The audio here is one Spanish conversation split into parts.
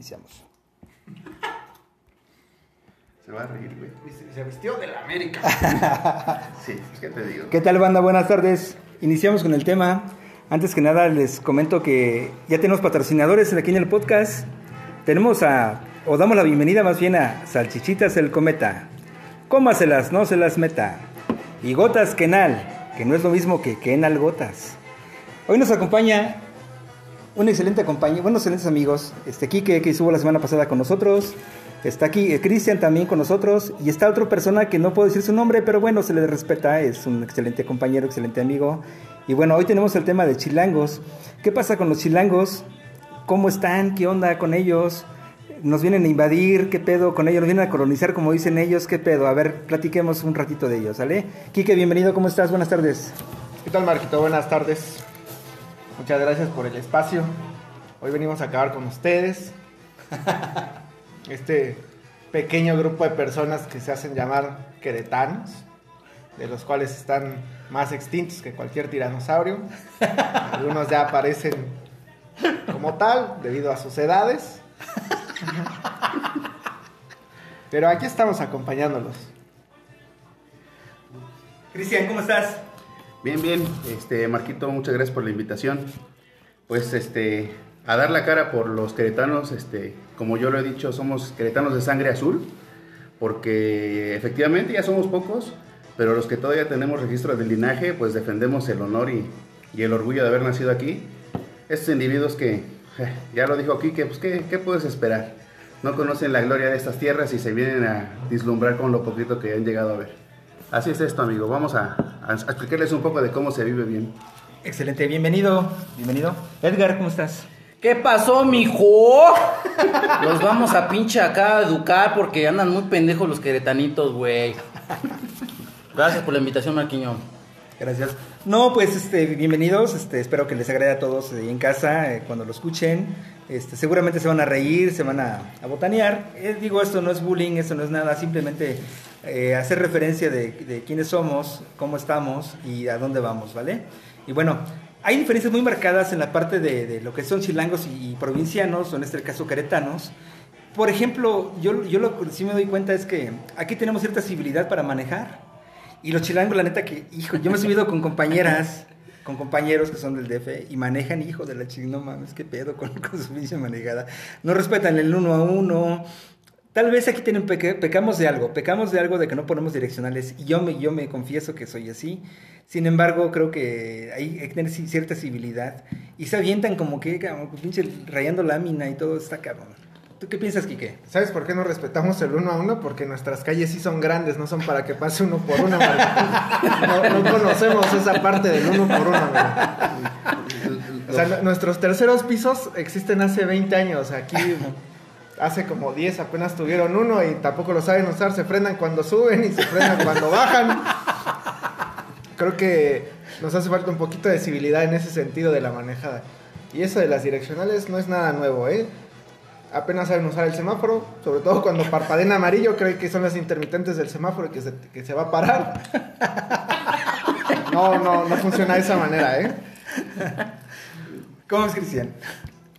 Iniciamos. Se va a reír, güey. Se vistió de la América. Sí, ¿qué te digo? ¿Qué tal, banda? Buenas tardes. Iniciamos con el tema. Antes que nada, les comento que ya tenemos patrocinadores aquí en el podcast. Tenemos a, o damos la bienvenida más bien a Salchichitas el Cometa. Cómaselas, no se las meta. Y Gotas Kenal, que no es lo mismo que Kenal Gotas. Hoy nos acompaña un excelente compañero, buenos excelentes amigos. Este Kike, que estuvo la semana pasada con nosotros. Está aquí eh, Cristian también con nosotros. Y está otra persona que no puedo decir su nombre, pero bueno, se le respeta. Es un excelente compañero, excelente amigo. Y bueno, hoy tenemos el tema de chilangos. ¿Qué pasa con los chilangos? ¿Cómo están? ¿Qué onda con ellos? ¿Nos vienen a invadir? ¿Qué pedo con ellos? ¿Nos vienen a colonizar como dicen ellos? ¿Qué pedo? A ver, platiquemos un ratito de ellos, ¿sale? Kike, bienvenido, ¿cómo estás? Buenas tardes. ¿Qué tal, Marquito? Buenas tardes. Muchas gracias por el espacio. Hoy venimos a acabar con ustedes. Este pequeño grupo de personas que se hacen llamar queretanos, de los cuales están más extintos que cualquier tiranosaurio. Algunos ya aparecen como tal debido a sus edades. Pero aquí estamos acompañándolos. Cristian, ¿cómo estás? Bien, bien. Este, Marquito, muchas gracias por la invitación. Pues, este, a dar la cara por los queretanos, este, como yo lo he dicho, somos queretanos de sangre azul, porque efectivamente ya somos pocos, pero los que todavía tenemos registro del linaje, pues defendemos el honor y, el orgullo de haber nacido aquí. Estos individuos que, eh, ya lo dijo aquí, que pues, ¿qué, ¿qué puedes esperar? No conocen la gloria de estas tierras y se vienen a dislumbrar con lo poquito que han llegado a ver. Así es esto, amigo. Vamos a, a explicarles un poco de cómo se vive bien. Excelente, bienvenido. Bienvenido. Edgar, ¿cómo estás? ¿Qué pasó, mijo? Los vamos a pinche acá a educar porque andan muy pendejos los queretanitos, güey. Gracias por la invitación, Marquiño. Gracias. No, pues este, bienvenidos. Este, espero que les agrade a todos ahí en casa eh, cuando lo escuchen. Este, seguramente se van a reír, se van a, a botanear. Eh, digo, esto no es bullying, esto no es nada, simplemente eh, hacer referencia de, de quiénes somos, cómo estamos y a dónde vamos, ¿vale? Y bueno, hay diferencias muy marcadas en la parte de, de lo que son chilangos y, y, provincianos, o en este caso queretanos. Por ejemplo, yo, yo lo que sí me doy cuenta es que aquí tenemos cierta civilidad para manejar. Y los chilangos, la neta, que, hijo, yo me he subido con compañeras, con compañeros que son del DF y manejan, hijo de la chingada, no mames, qué pedo con, con su pinche manejada. No respetan el uno a uno. Tal vez aquí tienen peque, pecamos de algo, pecamos de algo de que no ponemos direccionales. Y yo me, yo me confieso que soy así. Sin embargo, creo que hay que tener cierta civilidad. Y se avientan como que, como pinche rayando lámina y todo está cabrón. ¿Tú qué piensas, Quique? ¿Sabes por qué no respetamos el uno a uno? Porque nuestras calles sí son grandes, no son para que pase uno por uno. No, no conocemos esa parte del uno por uno. O sea, nuestros terceros pisos existen hace 20 años. Aquí hace como 10 apenas tuvieron uno y tampoco lo saben usar. Se frenan cuando suben y se frenan cuando bajan. Creo que nos hace falta un poquito de civilidad en ese sentido de la manejada. Y eso de las direccionales no es nada nuevo, ¿eh? Apenas saben usar el semáforo, sobre todo cuando parpadean amarillo, creen que son las intermitentes del semáforo que se, que se va a parar. No, no, no funciona de esa manera, ¿eh? ¿Cómo es, Cristian?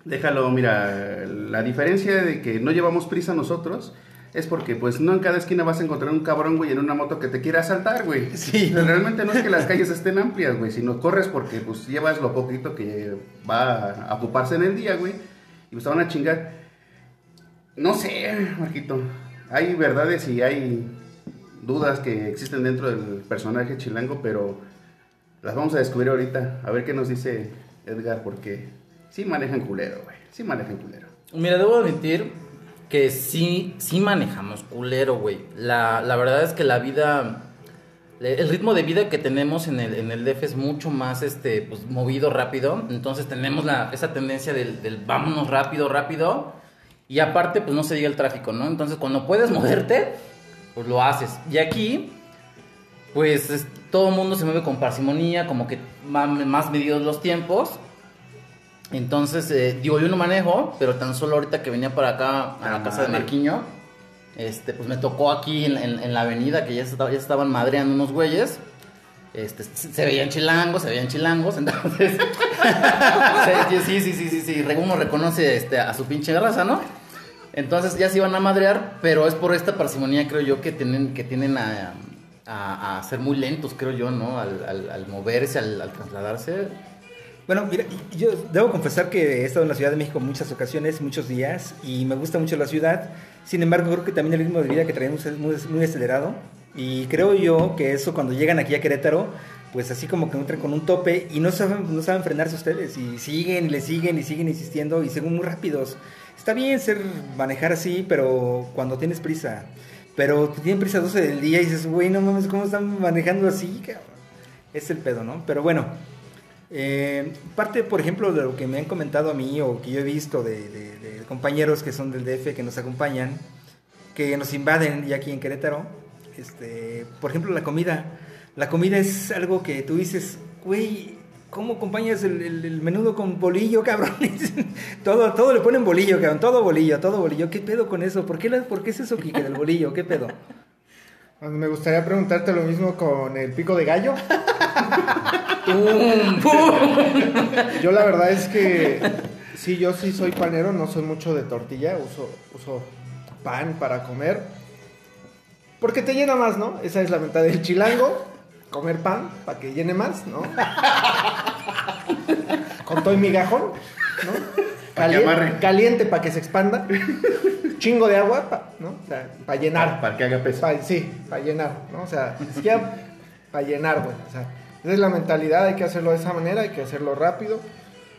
Déjalo, mira, la diferencia de que no llevamos prisa nosotros es porque pues no en cada esquina vas a encontrar un cabrón, güey, en una moto que te quiera asaltar, güey. Sí. Realmente no es que las calles estén amplias, güey, sino corres porque pues llevas lo poquito que va a ocuparse en el día, güey, y pues te van a chingar. No sé, Marquito, hay verdades y hay dudas que existen dentro del personaje chilango, pero las vamos a descubrir ahorita, a ver qué nos dice Edgar, porque sí manejan culero, güey, sí manejan culero. Mira, debo admitir que sí, sí manejamos culero, güey. La, la verdad es que la vida, el ritmo de vida que tenemos en el, en el DF es mucho más, este, pues, movido rápido. Entonces tenemos la, esa tendencia del, del vámonos rápido, rápido. Y aparte, pues no se diga el tráfico, ¿no? Entonces cuando puedes moverte, pues lo haces. Y aquí, pues es, todo el mundo se mueve con parsimonía, como que más medidos los tiempos. Entonces, eh, digo, yo no manejo, pero tan solo ahorita que venía para acá a la Ah, casa de. Marquiño, este, pues me tocó aquí en, en- en la avenida que ya, estaba- ya estaban madreando unos güeyes. Este, se veían chilangos, se veían chilangos, entonces... sí, sí, sí, sí, sí, sí, uno reconoce este, a su pinche raza, ¿no? Entonces ya se iban a madrear, pero es por esta parsimonía, creo yo, que tienen, que tienen a, a- a ser muy lentos, creo yo, ¿no? Al, al- al moverse, al, al trasladarse. Bueno, mira, yo debo confesar que he estado en la Ciudad de México muchas ocasiones, muchos días, y me gusta mucho la ciudad. Sin embargo, creo que también el ritmo de vida que traemos es muy, muy acelerado. Y creo yo que eso cuando llegan aquí a Querétaro, pues así como que entran con un tope y no saben, no saben frenarse ustedes. Y siguen y le siguen y siguen insistiendo y según muy rápidos. Está bien ser manejar así, pero cuando tienes prisa. Pero tienen prisa a 12 del día y dices, güey, no mames, ¿cómo están manejando así? Es el pedo, ¿no? Pero bueno, eh, parte, por ejemplo, de lo que me han comentado a mí o que yo he visto de, de- de compañeros que son del DF que nos acompañan, que nos invaden ya aquí en Querétaro, este, por ejemplo, la comida. La comida es algo que tú dices, güey, ¿cómo acompañas el, el- el menudo con bolillo, cabrón? todo, todo le ponen bolillo, cabrón, todo bolillo, todo bolillo. ¿Qué pedo con eso? ¿Por qué, la- por qué es eso, Kike, del bolillo? ¿Qué pedo? Me gustaría preguntarte lo mismo con el pico de gallo. Yo la verdad es que sí, yo sí soy panero, no soy mucho de tortilla, uso, uso pan para comer. Porque te llena más, ¿no? Esa es la mitad del chilango, comer pan para que llene más, ¿no? Con todo y migajón, ¿no? Pa' que Calien- amarre. caliente para que se expanda. Chingo de agua, pa- ¿no? O sea, para llenar. Para que haga peso. Pa- sí, para llenar, ¿no? O sea, ni siquiera para llenar, güey. O sea, esa es la mentalidad, hay que hacerlo de esa manera, hay que hacerlo rápido.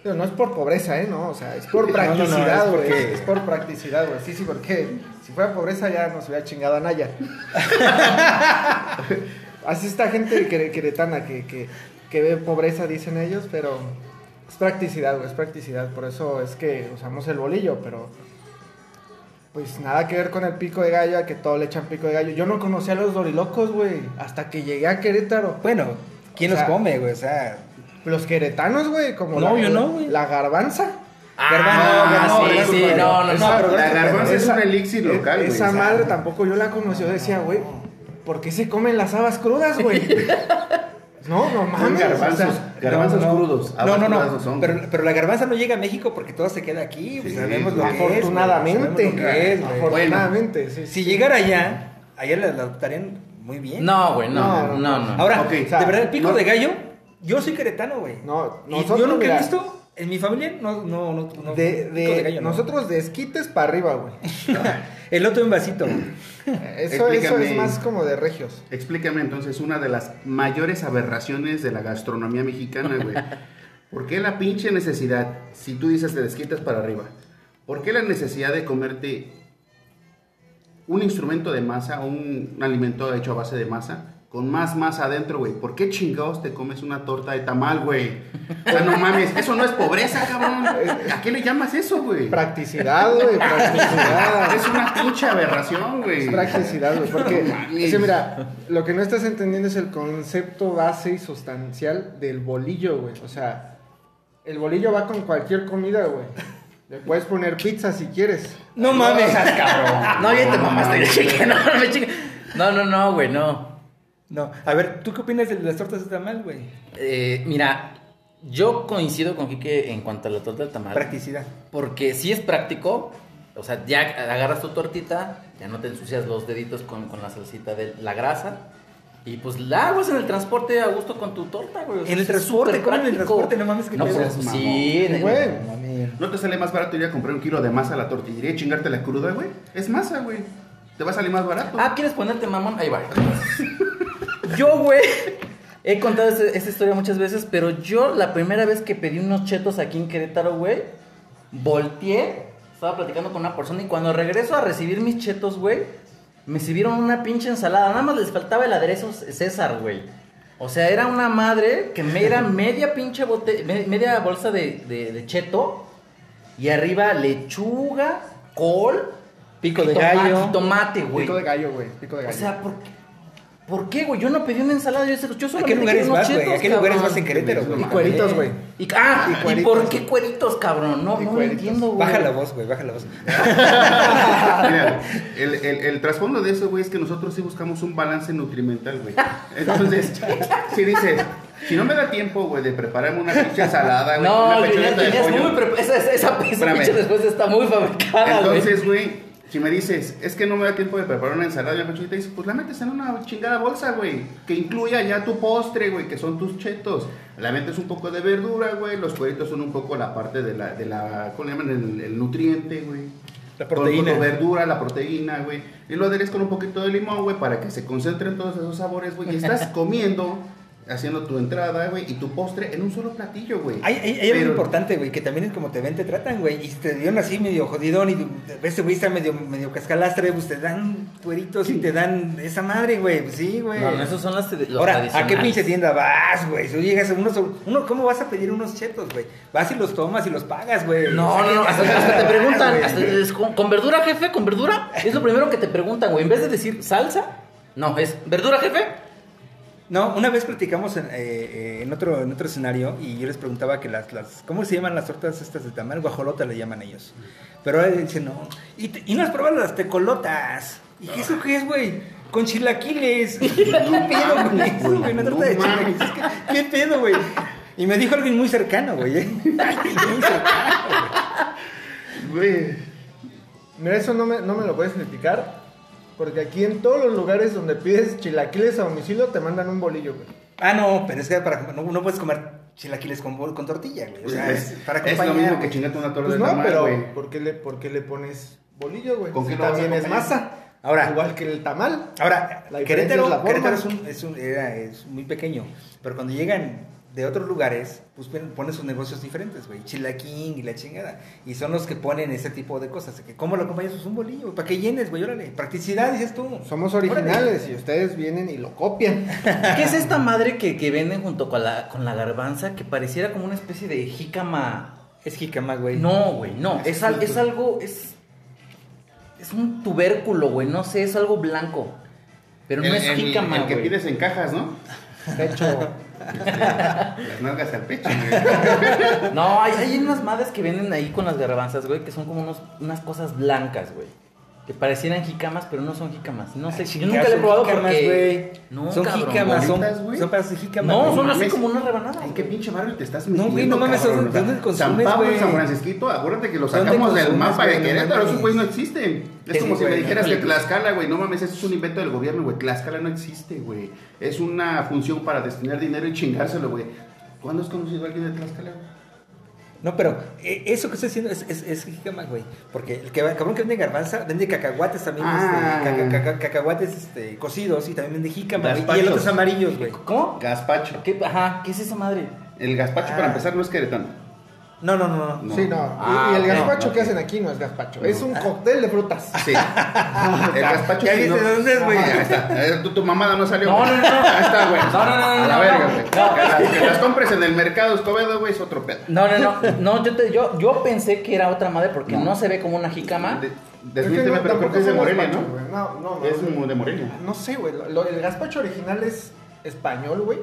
Pero no es por pobreza, ¿eh? No, o sea, es por No, no, no, practicidad, es güey. Es por practicidad, güey. Sí, sí, porque si fuera pobreza ya nos hubiera chingado a Naya. Así está gente quere- queretana que, que, que ve pobreza, dicen ellos, pero es practicidad, güey, es practicidad. Por eso es que usamos el bolillo, pero pues nada que ver con el pico de gallo, a que todo le echan pico de gallo. Yo no conocía a los dorilocos, güey, hasta que llegué a Querétaro. Bueno, ¿quién O sea, los come, güey? O sea, Los queretanos, güey, como No, la, yo no, güey. la garbanza. Ah, no, sí, no, sí, no, no, no, Esa- no. La garbanza es un elixir local, güey. Esa madre tampoco yo la conocí. Yo decía, güey, ¿por qué se comen las habas crudas, güey? no, no Son mames. garbanzos, o sea, garbanzos no, no. crudos. No, no, no. son. Pero, pero la garbanza no llega a México porque todo se queda aquí. pues, Sí, sabemos lo que es. güey, afortunadamente. sabemos lo que es, güey. afortunadamente, sí, Si sí. llegara allá, allá la adoptarían muy bien. No, güey, no, No, no, no. no. Ahora, de o sea, verdad, el pico no- de gallo, yo soy queretano, güey. No, y nosotros, yo nunca mira, he visto, en mi familia, no, no, no, no De, pico de, gallo, no. nosotros de esquites para arriba, güey. El otro en vasito. Eso, eso Explícame. es más como de regios. Explícame entonces una de las mayores aberraciones de la gastronomía mexicana, güey. ¿Por qué la pinche necesidad, si tú dices te desquitas para arriba, por qué la necesidad de comerte un instrumento de masa, un, un alimento hecho a base de masa, con más masa adentro, güey? ¿Por qué chingados te comes una torta de tamal, güey? O sea, no mames, eso no es pobreza, cabrón. ¿A qué le llamas eso, güey? Practicidad, güey, practicidad. Es una pinche aberración, güey. Es practicidad, güey. Porque, No mira, lo que no estás entendiendo es el concepto base y sustancial del bolillo, güey. O sea, el bolillo va con cualquier comida, güey. Le puedes poner pizza si quieres. No mames. cabrón. No, ya te mamaste, no, no. No, no, no, güey, no. No, a ver, ¿tú qué opinas de las tortas de tamal, güey? Eh, mira, yo coincido con Quique en cuanto a la torta del tamal. Practicidad. Porque si es práctico, o sea, ya agarras tu tortita, ya no te ensucias los deditos con, con la salsita de la grasa. Y pues la hagas en el transporte a gusto con tu torta, güey. O sea, En el transporte, ¿cómo en el transporte? No mames, que No, pues, Mamón. sí, en el- Güey. No mames. ¿No te sale más barato ir a comprar un kilo de masa a la tortillería y chingarte la cruda, güey? Es masa, güey. Te va a salir más barato. Ah, ¿quieres ponerte mamón? Ahí va. Yo, güey, he contado este- esta historia muchas veces, pero yo la primera vez que pedí unos chetos aquí en Querétaro, güey, volteé, estaba platicando con una persona y cuando regreso a recibir mis chetos, güey, me sirvieron una pinche ensalada. Nada más les faltaba el aderezo César, güey. O sea, era una madre que me era media pinche bote, me- media bolsa de, de- de cheto y arriba lechuga, col, Pico de tomate, gallo. tomate, güey. Pico de gallo, güey. Pico de O gallo. sea, ¿por qué? ¿Por qué, güey? Yo no pedí una ensalada, yo, yo ¿A solo qué lugares vas, güey? ¿A qué lugares vas en Querétaro, güey? y cueritos, güey. Y, ah, Y ¿y, cueritos. por qué cueritos, cabrón? No, no lo entiendo, güey. Baja la voz, güey, baja la voz. Mira, el, el, el trasfondo de eso, güey, es que nosotros sí buscamos un balance nutrimental, güey. Entonces, si dices, Si no me da tiempo, güey, de prepararme una pinche ensalada, güey. No, una pechoneta de pollo. esa, esa, esa, pinche respuesta está muy fabricada, güey. Entonces, güey, si me dices, es que no me da tiempo de preparar una ensalada y una pechoneta, dices, pues la metes en una chingada bolsa, güey. Que incluya ya tu postre, güey, que son tus chetos. La metes un poco de verdura, güey. Los cueritos son un poco la parte de la, de la ¿cómo le llaman? El, el nutriente, güey. La Con proteína. tu verdura, la proteína, güey. Y lo aderezas con un poquito de limón, güey, para que se concentren todos esos sabores, güey. Y estás comiendo, haciendo tu entrada, güey, y tu postre en un solo platillo, güey. Hay, hay, hay algo importante, güey, que también es como te ven, te tratan, güey. Y si te dieron así medio jodidón y ese güey está medio, medio cascalastre, pues te dan cueritos y te dan esa madre, güey. Pues sí, güey. No, no, esos son las los Ahora, ¿a qué pinche tienda vas, güey? Si llegas a unos, uno, ¿cómo vas a pedir unos chetos, güey? Vas y los tomas y los pagas, güey. No, no, no, ¿qué- hasta, te preguntan, güey? hasta es con, ¿con verdura, jefe? ¿Con verdura? Es lo primero que te preguntan, güey. En vez de decir salsa, no, es ¿verdura, jefe? No, una vez platicamos en, eh, eh, en otro, en otro escenario y yo les preguntaba que las, las, ¿cómo se llaman las tortas estas de tamal? Guajolota le llaman ellos. Pero ahora dicen, no, y, te- y no has probado las tecolotas. ¿Y qué eso qué es, güey? Con chilaquiles. ¿Qué pedo mames, eso, güey? Una no torta de chilaquiles. ¿Qué pedo, güey? Y me dijo alguien muy cercano, güey. ¿eh? Alguien muy cercano. Güey. Mira, eso no me, no me lo puedes criticar. Porque aquí en todos los lugares donde pides chilaquiles a domicilio te mandan un bolillo, güey. Ah, no, pero es que para, no, no puedes comer chilaquiles con, tortilla, güey. O sea, es, para es lo mismo que chingarte una torta Pues de no, tamal, pero güey. ¿por qué, le, ¿por qué le pones bolillo, güey? ¿Con Si qué lo vas a también es masa. Ahora. Igual que el tamal. Ahora, La Querétaro, es la. Querétaro es, un, es, un- era- es muy pequeño, pero cuando llegan de otros lugares, pues ponen sus negocios diferentes, güey, chilaquín y la chingada, y son los que ponen ese tipo de cosas, que ¿cómo lo acompañas? Pues un bolillo, ¿para qué llenes, güey? Órale, practicidad, dices tú. Somos Órale. originales y ustedes vienen y lo copian. ¿Qué es esta madre que, que venden junto con la, con la garbanza que pareciera como una especie de jícama? Es jícama, güey. No, güey, no. Es, al- es algo, es, es un tubérculo, güey. No sé, es algo blanco. Pero no El- es el- jícama, El que güey. pides en cajas, ¿no? De hecho, Las nalgas al pecho, güey. No, hay, unas madres que venden ahí con las garbanzas, güey, que son como unos, unas cosas blancas, güey. Que parecieran jicamas, pero no son jicamas. No sé, yo nunca le he probado porque... güey. No, son cabrón. jícamas, son, son para jícamas. No, son así como una rebanada. ¿En qué pinche barrio te estás No, metiendo, güey, no mames, cabrón? ¿dónde- San Pablo y güey? San Francisquito, acuérdate que ¿Dónde sacamos del mapa de? No Querétaro, mames. esos güeyes no existen. Es como si me dijeras no, que no. Tlaxcala, güey, no mames, eso es un invento del gobierno, güey. Tlaxcala no existe, güey. Es una función para destinar dinero y chingárselo, güey. ¿Cuándo has conocido a alguien de Tlaxcala, güey? No, pero eh, eso que estoy diciendo es, es, es jícama, güey. Porque el, que, el cabrón que vende garbanza vende cacahuates también, Ah. este, caca- caca- cacahuates este, cocidos y también vende jícama. Y el otro es amarillos, güey. ¿Cómo? Gazpacho. ¿Qué, ajá, ¿qué es esa madre? El gazpacho, Ah. para empezar, no es queretano. No, no, no, no. Sí, no. Y- Ah, y el gazpacho no, que hacen aquí no es gazpacho. No. Es un cóctel de frutas. Sí. El gazpacho Ya sí, viste dónde es, güey. Ahí está. Eh, Tu, tu mamada no salió. No, no, no. Ahí está, güey. No, no, no, A la no, verga, no. güey. No. Que, las, que las compres en el mercado Escobedo, güey, es otro pedo. No, no, no. No, yo, te, yo, yo pensé que era otra madre porque no, No. se ve como una jícama. De- Es que Desmiénteme, no, pero creo que es de Morelia, ¿no? No, no, no. Es de Morelia. No sé, güey. el gazpacho original es español, güey.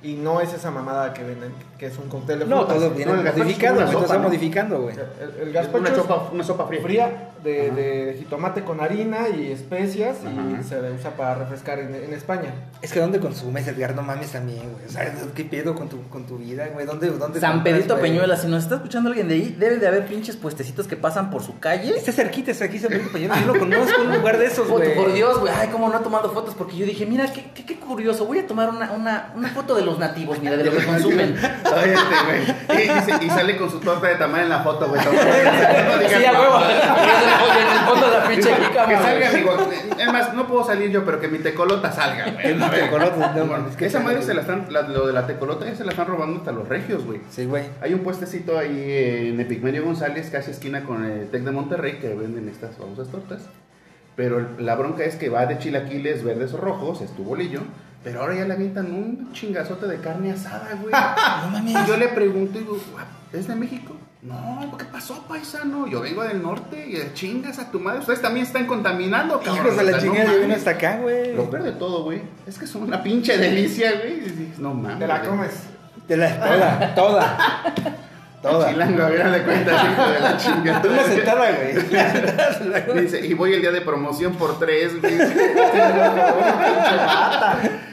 Y no es esa mamada que venden, que es un cóctel de No, frutas. todo viene No, el gazpacho modificado, es güey. está modificando, güey. El, el gazpacho Una es sopa, una sopa fría. fría de, Ajá. de jitomate con harina y especias y Ajá. se usa para refrescar en, en España. Es que ¿dónde consumes, Edgar? No mames también, güey. O sea, ¿qué pedo con tu, con tu vida, güey? ¿Dónde, dónde San compras, Pedrito güey? Peñuela, si nos está escuchando alguien de ahí, debe de haber pinches puestecitos que pasan por su calle. Está cerquita, está aquí San Pedrito Peñuela. Yo lo conozco, un lugar de esos, Foto, güey. por Dios, güey. Ay, cómo no ha tomado fotos. Porque yo dije, mira, qué, qué, qué curioso. Voy a tomar una, una, una foto de los nativos, mira, de lo que consumen. Oye, este, güey. Y, dice- y sale con su torta de tamal en la foto, güey. No digas Sí, a huevo. en el fondo de la pinche Que salga, amigo. Es más, no puedo salir yo, pero que mi tecolota salga, güey. Mi tecolota, no mames, Que qué esa madre se la están, la- lo de la tecolota ya se la están robando hasta los regios, güey. Sí, güey. Hay un puestecito ahí en Epigmenio González, casi esquina con el Tec de Monterrey, que venden estas famosas tortas. Pero la bronca es que va de chilaquiles verdes o rojos, es tu bolillo. Pero ahora ya le avientan un chingazote de carne asada, güey. No mames. Y yo le pregunto y digo, "Guap, ¿es de México? No, ¿qué pasó, paisano? Yo vengo del norte y chingas a tu madre. Ustedes también están contaminando, cabrón. Hijos de la no chingada, vine hasta acá, güey. Lo peor de todo, güey, es que son una pinche delicia, güey. Y dices, No mames. Te la güey. comes. De la, toda, toda. Toda. Chilango, a ver, de cuenta, hijo de la chingada. Una sentada, güey. Una sentada come. Dice, y voy el día de promoción por tres, güey.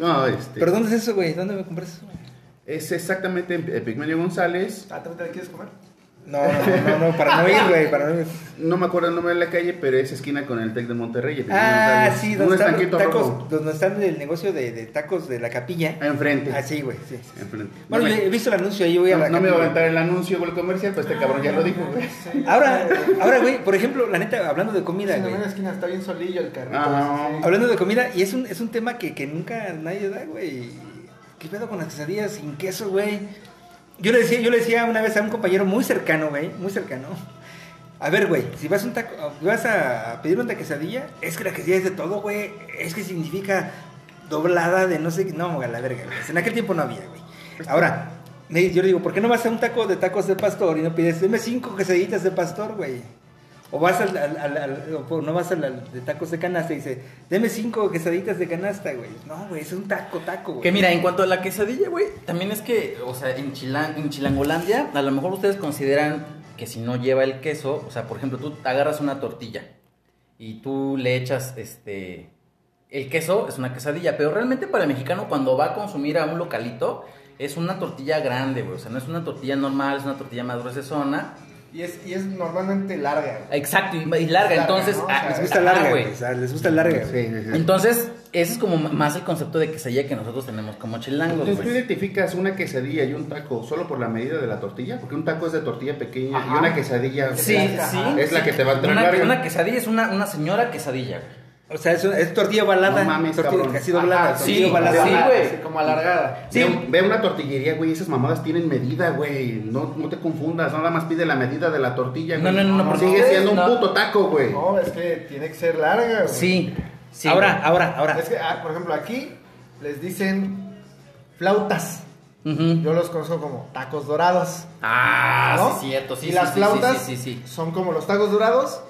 No, este. ¿Pero dónde es eso, güey? ¿Dónde me compras eso? Es exactamente en Epigmenio González. Ah, ¿también te la quieres comer? No, no, no, no, para no ir, güey, para no ir. No me acuerdo el nombre de la calle, pero es esquina con el Tec de Monterrey. Ah, sí, donde están tacos, rojo. donde están el negocio de, de tacos de la capilla. Enfrente. Ah, sí, güey, sí. Enfrente. Bueno, no yo me, he visto el anuncio ahí, voy a no- la no me iba a aventar el anuncio o el comercial, pues este cabrón ya lo dijo, güey. Ahora, ahora, güey, por ejemplo, la neta, hablando de comida, Sí, güey. en la esquina está bien solillo el carrito. Ah. sí. Hablando de comida, y es un, es un tema que, que nunca nadie da, güey. ¿Qué pedo con las quesadillas sin queso, güey? Yo le decía, yo le decía una vez a un compañero muy cercano, güey, muy cercano. A ver, güey, si vas, un taco, vas a pedir una quesadilla, es que la quesadilla es de todo, güey. Es que significa doblada de no sé qué. No, a la verga, güey. En aquel tiempo no había, güey. Ahora, yo le digo, ¿por qué no vas a un taco de tacos de pastor y no pides, deme cinco quesadillitas de pastor, güey? O vas al, no vas al, de tacos de canasta y dice, deme cinco quesaditas de canasta, güey. No, güey, es un taco, taco, güey. Que mira, en cuanto a la quesadilla, güey, también es que, o sea, en, Chilan- en Chilangolandia, a lo mejor ustedes consideran que si no lleva el queso, o sea, por ejemplo, tú agarras una tortilla y tú le echas, este, el queso, es una quesadilla, pero realmente para el mexicano cuando va a consumir a un localito, es una tortilla grande, güey, o sea, no es una tortilla normal, es una tortilla más gruesona. Y es, y es normalmente larga. Exacto, y, y larga, Larga, entonces... ¿no? O ah, sea, Les gusta larga, güey. güey. O sea, les gusta larga. Sí, sí, sí. Entonces, ese es como más el concepto de quesadilla que nosotros tenemos como chilangos, Entonces, ¿tú identificas una quesadilla y un taco solo por la medida de la tortilla? Porque un taco es de tortilla pequeña y una quesadilla Sí, es la que te va a entrar Una, larga. una quesadilla es una, una señora quesadilla, güey. O sea, es, es tortilla ovalada. No mames, tortilla cabrón. casi doblada. Sí, ovalada. sí, güey. así como alargada. Sí. Ve, ve una tortillería, güey, esas mamadas tienen medida, güey. No, no te confundas, nada más pide la medida de la tortilla, No, güey. no, no, no, Sigue porque- siendo un no. puto taco, güey. No, es que tiene que ser larga, güey. Sí, sí. ahora, güey. ahora, ahora. Es que, ah, por ejemplo, aquí les dicen flautas. Ujú. Yo los conozco como tacos dorados. Ah, ¿no? sí, cierto, sí. y sí, las sí, flautas Sí, sí, sí. sí. son como los tacos dorados,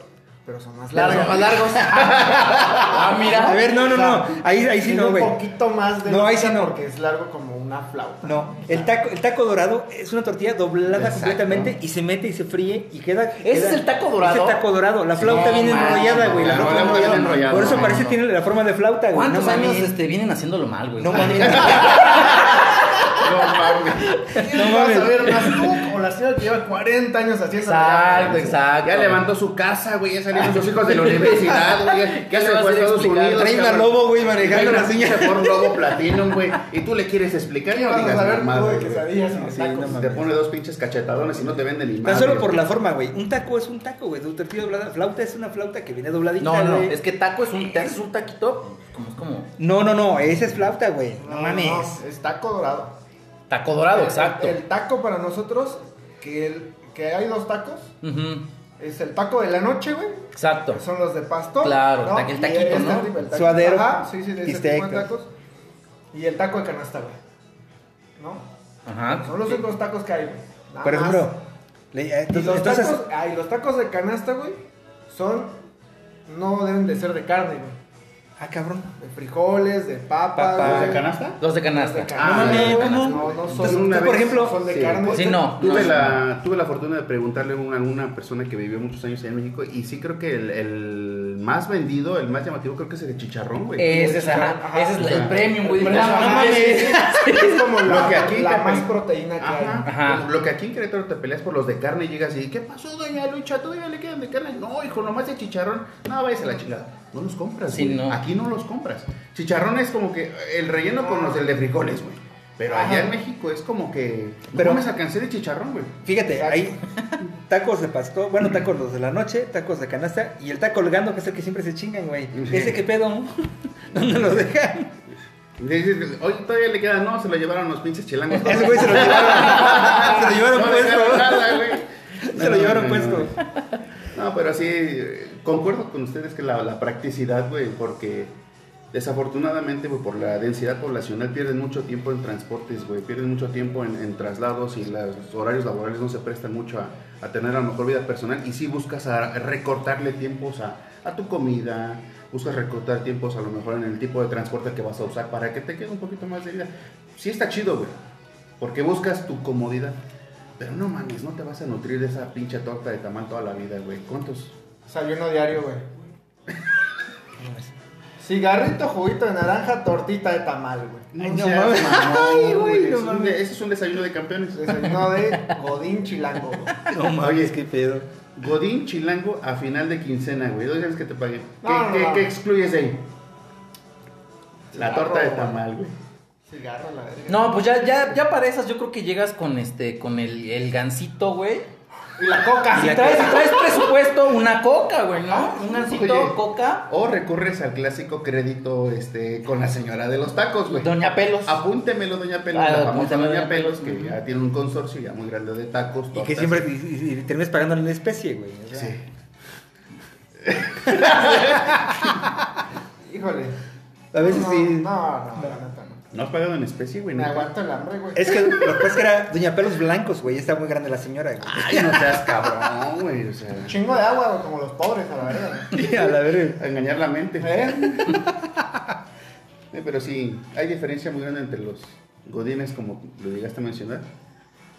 pero son más son más largos. ah, mira. A ver, no, no, O sea, no. Ahí, ahí sí no, güey. un poquito más de No, ahí sí no. porque es largo como una flauta. No, el taco, el taco dorado es una tortilla doblada Exacto. completamente y se mete y se fríe y queda. ¿Ese queda- es el taco dorado? Es el taco dorado. La flauta No, viene man, enrollada, güey. La la flauta viene enrollada. Por eso No, parece no. tiene la forma de flauta, güey. ¿Cuántos no años este, vienen haciéndolo mal, güey? No mames. No mames. ¿Quién No vas a ver más tú o la señora que lleva 40 años haciendo Exacto, exacto. Ya levantó su casa, güey, ya salieron sus hijos de la universidad, güey. Ya, ya se fue a Estados? Unidos. Cabrón. lobo, güey, manejando una señora. pinche Ford Lobo Platinum, güey. Y tú le quieres explicar y no vas a tú mamadas, de quesadillas y tacos? Te pone dos pinches cachetadones y no te venden ni más. Tan solo por la forma, güey. Un taco es un taco, güey. Flauta es una flauta que viene dobladita, No, no, es que taco es un, haces un taquito, como es como No, no, no. Esa es flauta, güey. No, mames. es taco dorado. Taco dorado, El- exacto. El, taco para nosotros, que, el, que hay dos tacos, es el taco de la noche, güey. Exacto. que Son los de pastor. Claro, ¿no? el Y taquito, este ¿no? tipo, el taco- Suadero, Ajá, sí, sí, de ese bistec, tipo de ¿no? tacos. Y el taco de canasta, güey. ¿No? Ajá. Son los únicos tacos que hay, güey. Por más. ejemplo, le- eh, Y los, entonces- tacos, ah, y los tacos de canasta, güey, son. No deben de ser de carne, güey. Ah, cabrón. De frijoles, de papas. Papa. güey. ¿De canasta? Los de Los canasta. Ah. No, no Entonces, son. una Tú, por vez- ejemplo, son de sí. carne. Sí, no. Tuve la, tuve la fortuna de preguntarle a una, persona que vivió muchos años en México y sí creo que el, el más vendido, el más llamativo creo que es el de chicharrón, güey. Ese es, ajá, Ajá. ese es el premium, güey. No mames. Es como la, Lo que aquí la te- más proteína que Ajá. hay. Ajá. Lo que aquí en Querétaro te peleas por los de carne y llegas y ¿qué pasó, doña Lucha? ¿Todavía le quedan de carne? No, hijo, nomás de chicharrón. No, vayas a la chingada. No los compras, Sí, güey. no. Aquí no los compras. Chicharrón es como que el relleno con los del de frijoles, güey. Pero allá en México es como que... Pero- me alcancé de chicharrón, güey. Fíjate, hay tacos de pastor, bueno, tacos los de la noche, tacos de canasta y el taco colgando, que es el que siempre se chingan, güey. Ese que pedo, ¿dónde lo dejan? Hoy todavía le queda, no, se lo llevaron los pinches chilangos. Ese güey se lo llevaron, se lo llevaron No puesto. nada, güey. Se lo llevaron no, puesto. no. Pero sí, concuerdo con ustedes que la, la practicidad, güey, porque desafortunadamente, güey, por la densidad poblacional pierden mucho tiempo en transportes, güey, pierden mucho tiempo en, traslados y los horarios laborales no se prestan mucho a, a tener a lo mejor vida personal y sí buscas a recortarle tiempos a, a tu comida, buscas recortar tiempos a lo mejor en el tipo de transporte que vas a usar para que te quede un poquito más de vida. Sí está chido, güey, porque buscas tu comodidad. Pero no mames, no te vas a nutrir de esa pinche torta de tamal toda la vida, güey. ¿Cuántos? Desayuno diario, güey. Cigarrito, juguito de naranja, tortita de tamal, güey. Ay, no mamón, Ay, güey, no es un mames. Ese es un desayuno de campeones. Desayuno de Godín Chilango, güey. No mames, qué pedo. Godín Chilango a final de quincena, güey. ¿Dónde quieres que te paguen? ¿Qué, No, no, qué- no. qué excluyes de ahí? La torta de tamal, güey. Cigarro, la verga. No, pues ya, ya, ya para esas yo creo que llegas con este, con el, el gancito, güey. Y la coca. Si traes, si traes presupuesto, una coca, güey, ¿no? Un gancito, Oye. coca, O recurres al clásico crédito este, con la señora de los tacos, güey. Doña Pelos. Apúntemelo, Doña Pelos, Ah, la famosa Doña Doña Pelos, Pelos. que ya tiene un consorcio ya muy grande de tacos. Y que siempre y, y- y termines pagando en especie, güey. o sea. Sí. Híjole. A veces no, sí. No, no, neta no. ¿No has pagado en especie, güey? Me aguanto el hambre, güey. Es que lo que pasa es que era Doña Pelos Blancos, güey. Está muy grande la señora, güey. Ay, no seas cabrón, güey. O sea, Un chingo de agua, güey, como los pobres, a la verga. güey. a la verga. a engañar la mente. ¿Eh? Eh, pero sí, hay diferencia muy grande entre los godines, como lo llegaste a mencionar.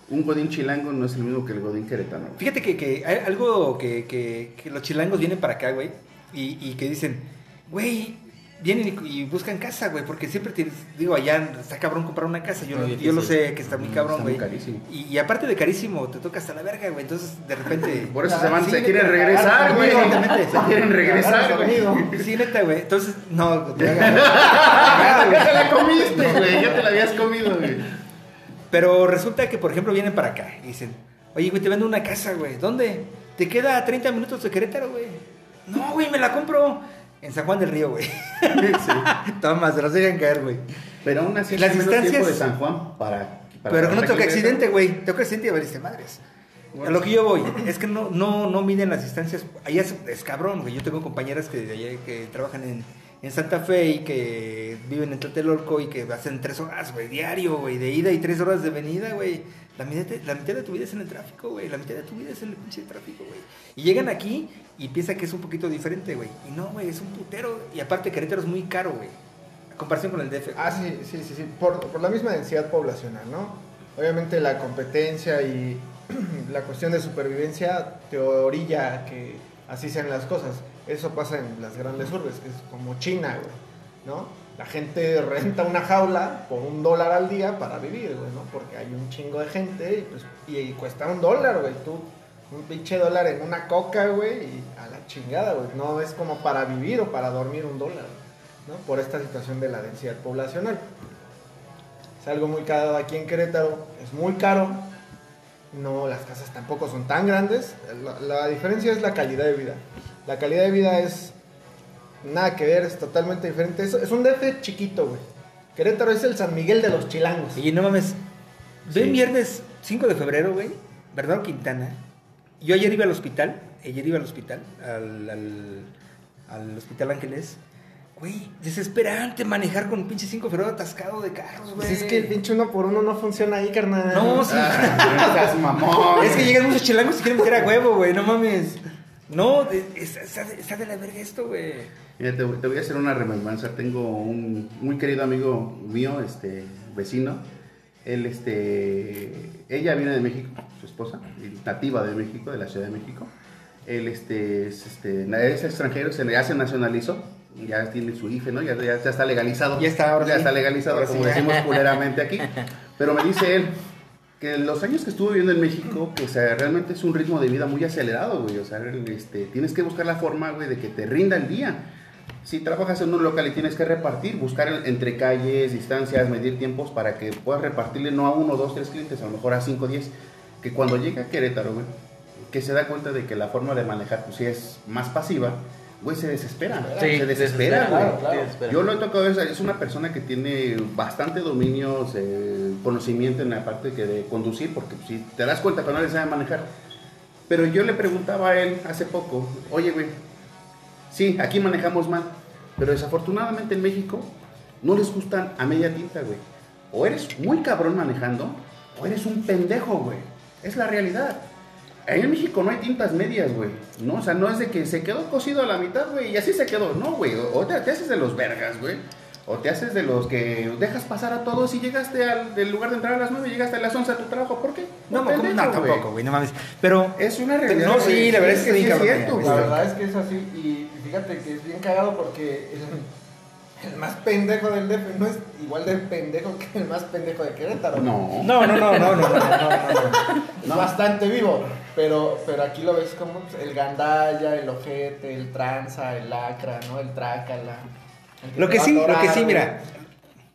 Un godín chilango no es el mismo que el godín queretano. güey. Fíjate que, que hay algo que, que, que los chilangos vienen para acá, güey, y, y que dicen, güey, vienen y, y buscan casa, güey, porque siempre te digo, allá está cabrón comprar una casa, yo, lo- yo lo sé que está muy Mm, cabrón, está muy güey. carísimo. Y, y aparte de carísimo, te toca hasta la verga, güey, entonces de repente... Por eso Ah, se van, sí, se quieren regresar, güey. Exactamente. Se quieren regresar, güey. Sí, neta, güey, entonces, no, te haga- Ya te la comiste, güey. Ya te la habías comido, güey. Pero resulta que, por ejemplo, vienen para acá y dicen, oye, güey, te vendo una casa, güey. ¿Dónde? Te queda a 30 minutos de Querétaro, güey. No, güey, me la compro en San Juan del Río, güey. Toma, se los dejan caer, güey. Pero aún así, Las distancias- de San Juan para. para Pero no toca accidente, güey. Toca accidente y dice, madres. A lo que yo voy, es que no, no, no miden las distancias. Allá es, es cabrón, güey. Yo tengo compañeras que, que trabajan en, en Santa Fe y que viven en Tlatelolco y que hacen tres horas, güey, diario, güey, de ida y tres horas de venida, güey. La mitad, de, la mitad de tu vida es en el tráfico, güey. La mitad de tu vida es en el pinche tráfico, güey. Y llegan aquí y piensan que es un poquito diferente, güey. Y no, güey, es un putero. Y aparte, Querétaro es muy caro, güey. A comparación con el DF. Ah, sí, sí, sí, sí. Por, por la misma densidad poblacional, ¿no? Obviamente la competencia y la cuestión de supervivencia te orilla a que así sean las cosas. Eso pasa en las grandes urbes, que es como China, güey, ¿no? La gente renta una jaula por un dólar al día para vivir, güey, ¿no? Porque hay un chingo de gente y, pues, y, cuesta un dólar, güey. Tú, un pinche dólar en una coca, güey, y a la chingada, güey. No es como para vivir o para dormir un dólar, ¿no? Por esta situación de la densidad poblacional. Es algo muy caro aquí en Querétaro, es muy caro. No, las casas tampoco son tan grandes. La diferencia es la calidad de vida. La calidad de vida es nada que ver, es totalmente diferente. Es, es un DF chiquito, güey. Querétaro es el San Miguel de los chilangos. Y no mames, ven Sí. viernes 5 de febrero, güey, Bernardo Quintana. Yo ayer iba al hospital, ayer iba al hospital, al, al, al Hospital Ángeles. Güey, desesperante manejar con pinche 5 de febrero atascado de carros, güey. Pues es que el pinche uno por uno no funciona ahí, carnal. No, sí. Ah, no seas mamón. es que llegan muchos chilangos y quieren meter a huevo, güey, no mames. No, de- está, de- la verga esto, güey. Mira, te, te voy a hacer una remembranza. Tengo un muy querido amigo mío, este, vecino. Él, este, ella viene de México, su esposa, nativa de México, de la Ciudad de México. Él, este, es, este, es extranjero, se, ya se nacionalizó, ya tiene su IFE, ¿no? Ya, ya, ya está legalizado. Ya está, ahora Ya sí. está legalizado, Ahora como sí. decimos culeramente aquí. Pero me dice él que los años que estuvo viviendo en México, que o sea, realmente es un ritmo de vida muy acelerado, güey. O sea, este, tienes que buscar la forma, güey, de que te rinda el día. Si trabajas en un local y tienes que repartir, buscar en- entre calles, distancias, medir tiempos para que puedas repartirle no a uno, dos, tres clientes, a lo mejor a cinco, diez. Que cuando llega a Querétaro, güey, que se da cuenta de que la forma de manejar, pues sí es más pasiva, güey, se desespera. Sí, se desespera, desespera, güey. claro, claro. Yo lo he tocado, es, es una persona que tiene bastante dominios, eh, conocimiento en la parte que de conducir, porque si te das cuenta cuando nadie sabe manejar. Pero yo le preguntaba a él hace poco, oye, güey, sí, aquí manejamos mal, pero desafortunadamente en México no les gustan a media tinta, güey. O eres muy cabrón manejando, o eres un pendejo, güey. Es la realidad. Ahí en México no hay tintas medias, güey. No, o sea, no es de que se quedó cocido a la mitad, güey, y así se quedó. No, güey. O te, te haces de los vergas, güey. O te haces de los que dejas pasar a todos y llegaste al del lugar de entrar a las 9 y llegaste a las 11 a tu trabajo. ¿Por qué? No, no, pendejo, no, güey. tampoco, güey, no mames. Pero Es una realidad. No, sí, la verdad es que sí, es cierto, güey. La verdad es que es así y fíjate que es bien cagado porque el más pendejo del DF no es igual de pendejo que el más pendejo de Querétaro. No. No, no, no, no, no, no, no, no. Es bastante vivo, pero, pero aquí lo ves como el gandalla, el ojete, el tranza, el lacra, ¿no? El trácala. el Lo que sí, lo que sí, mira.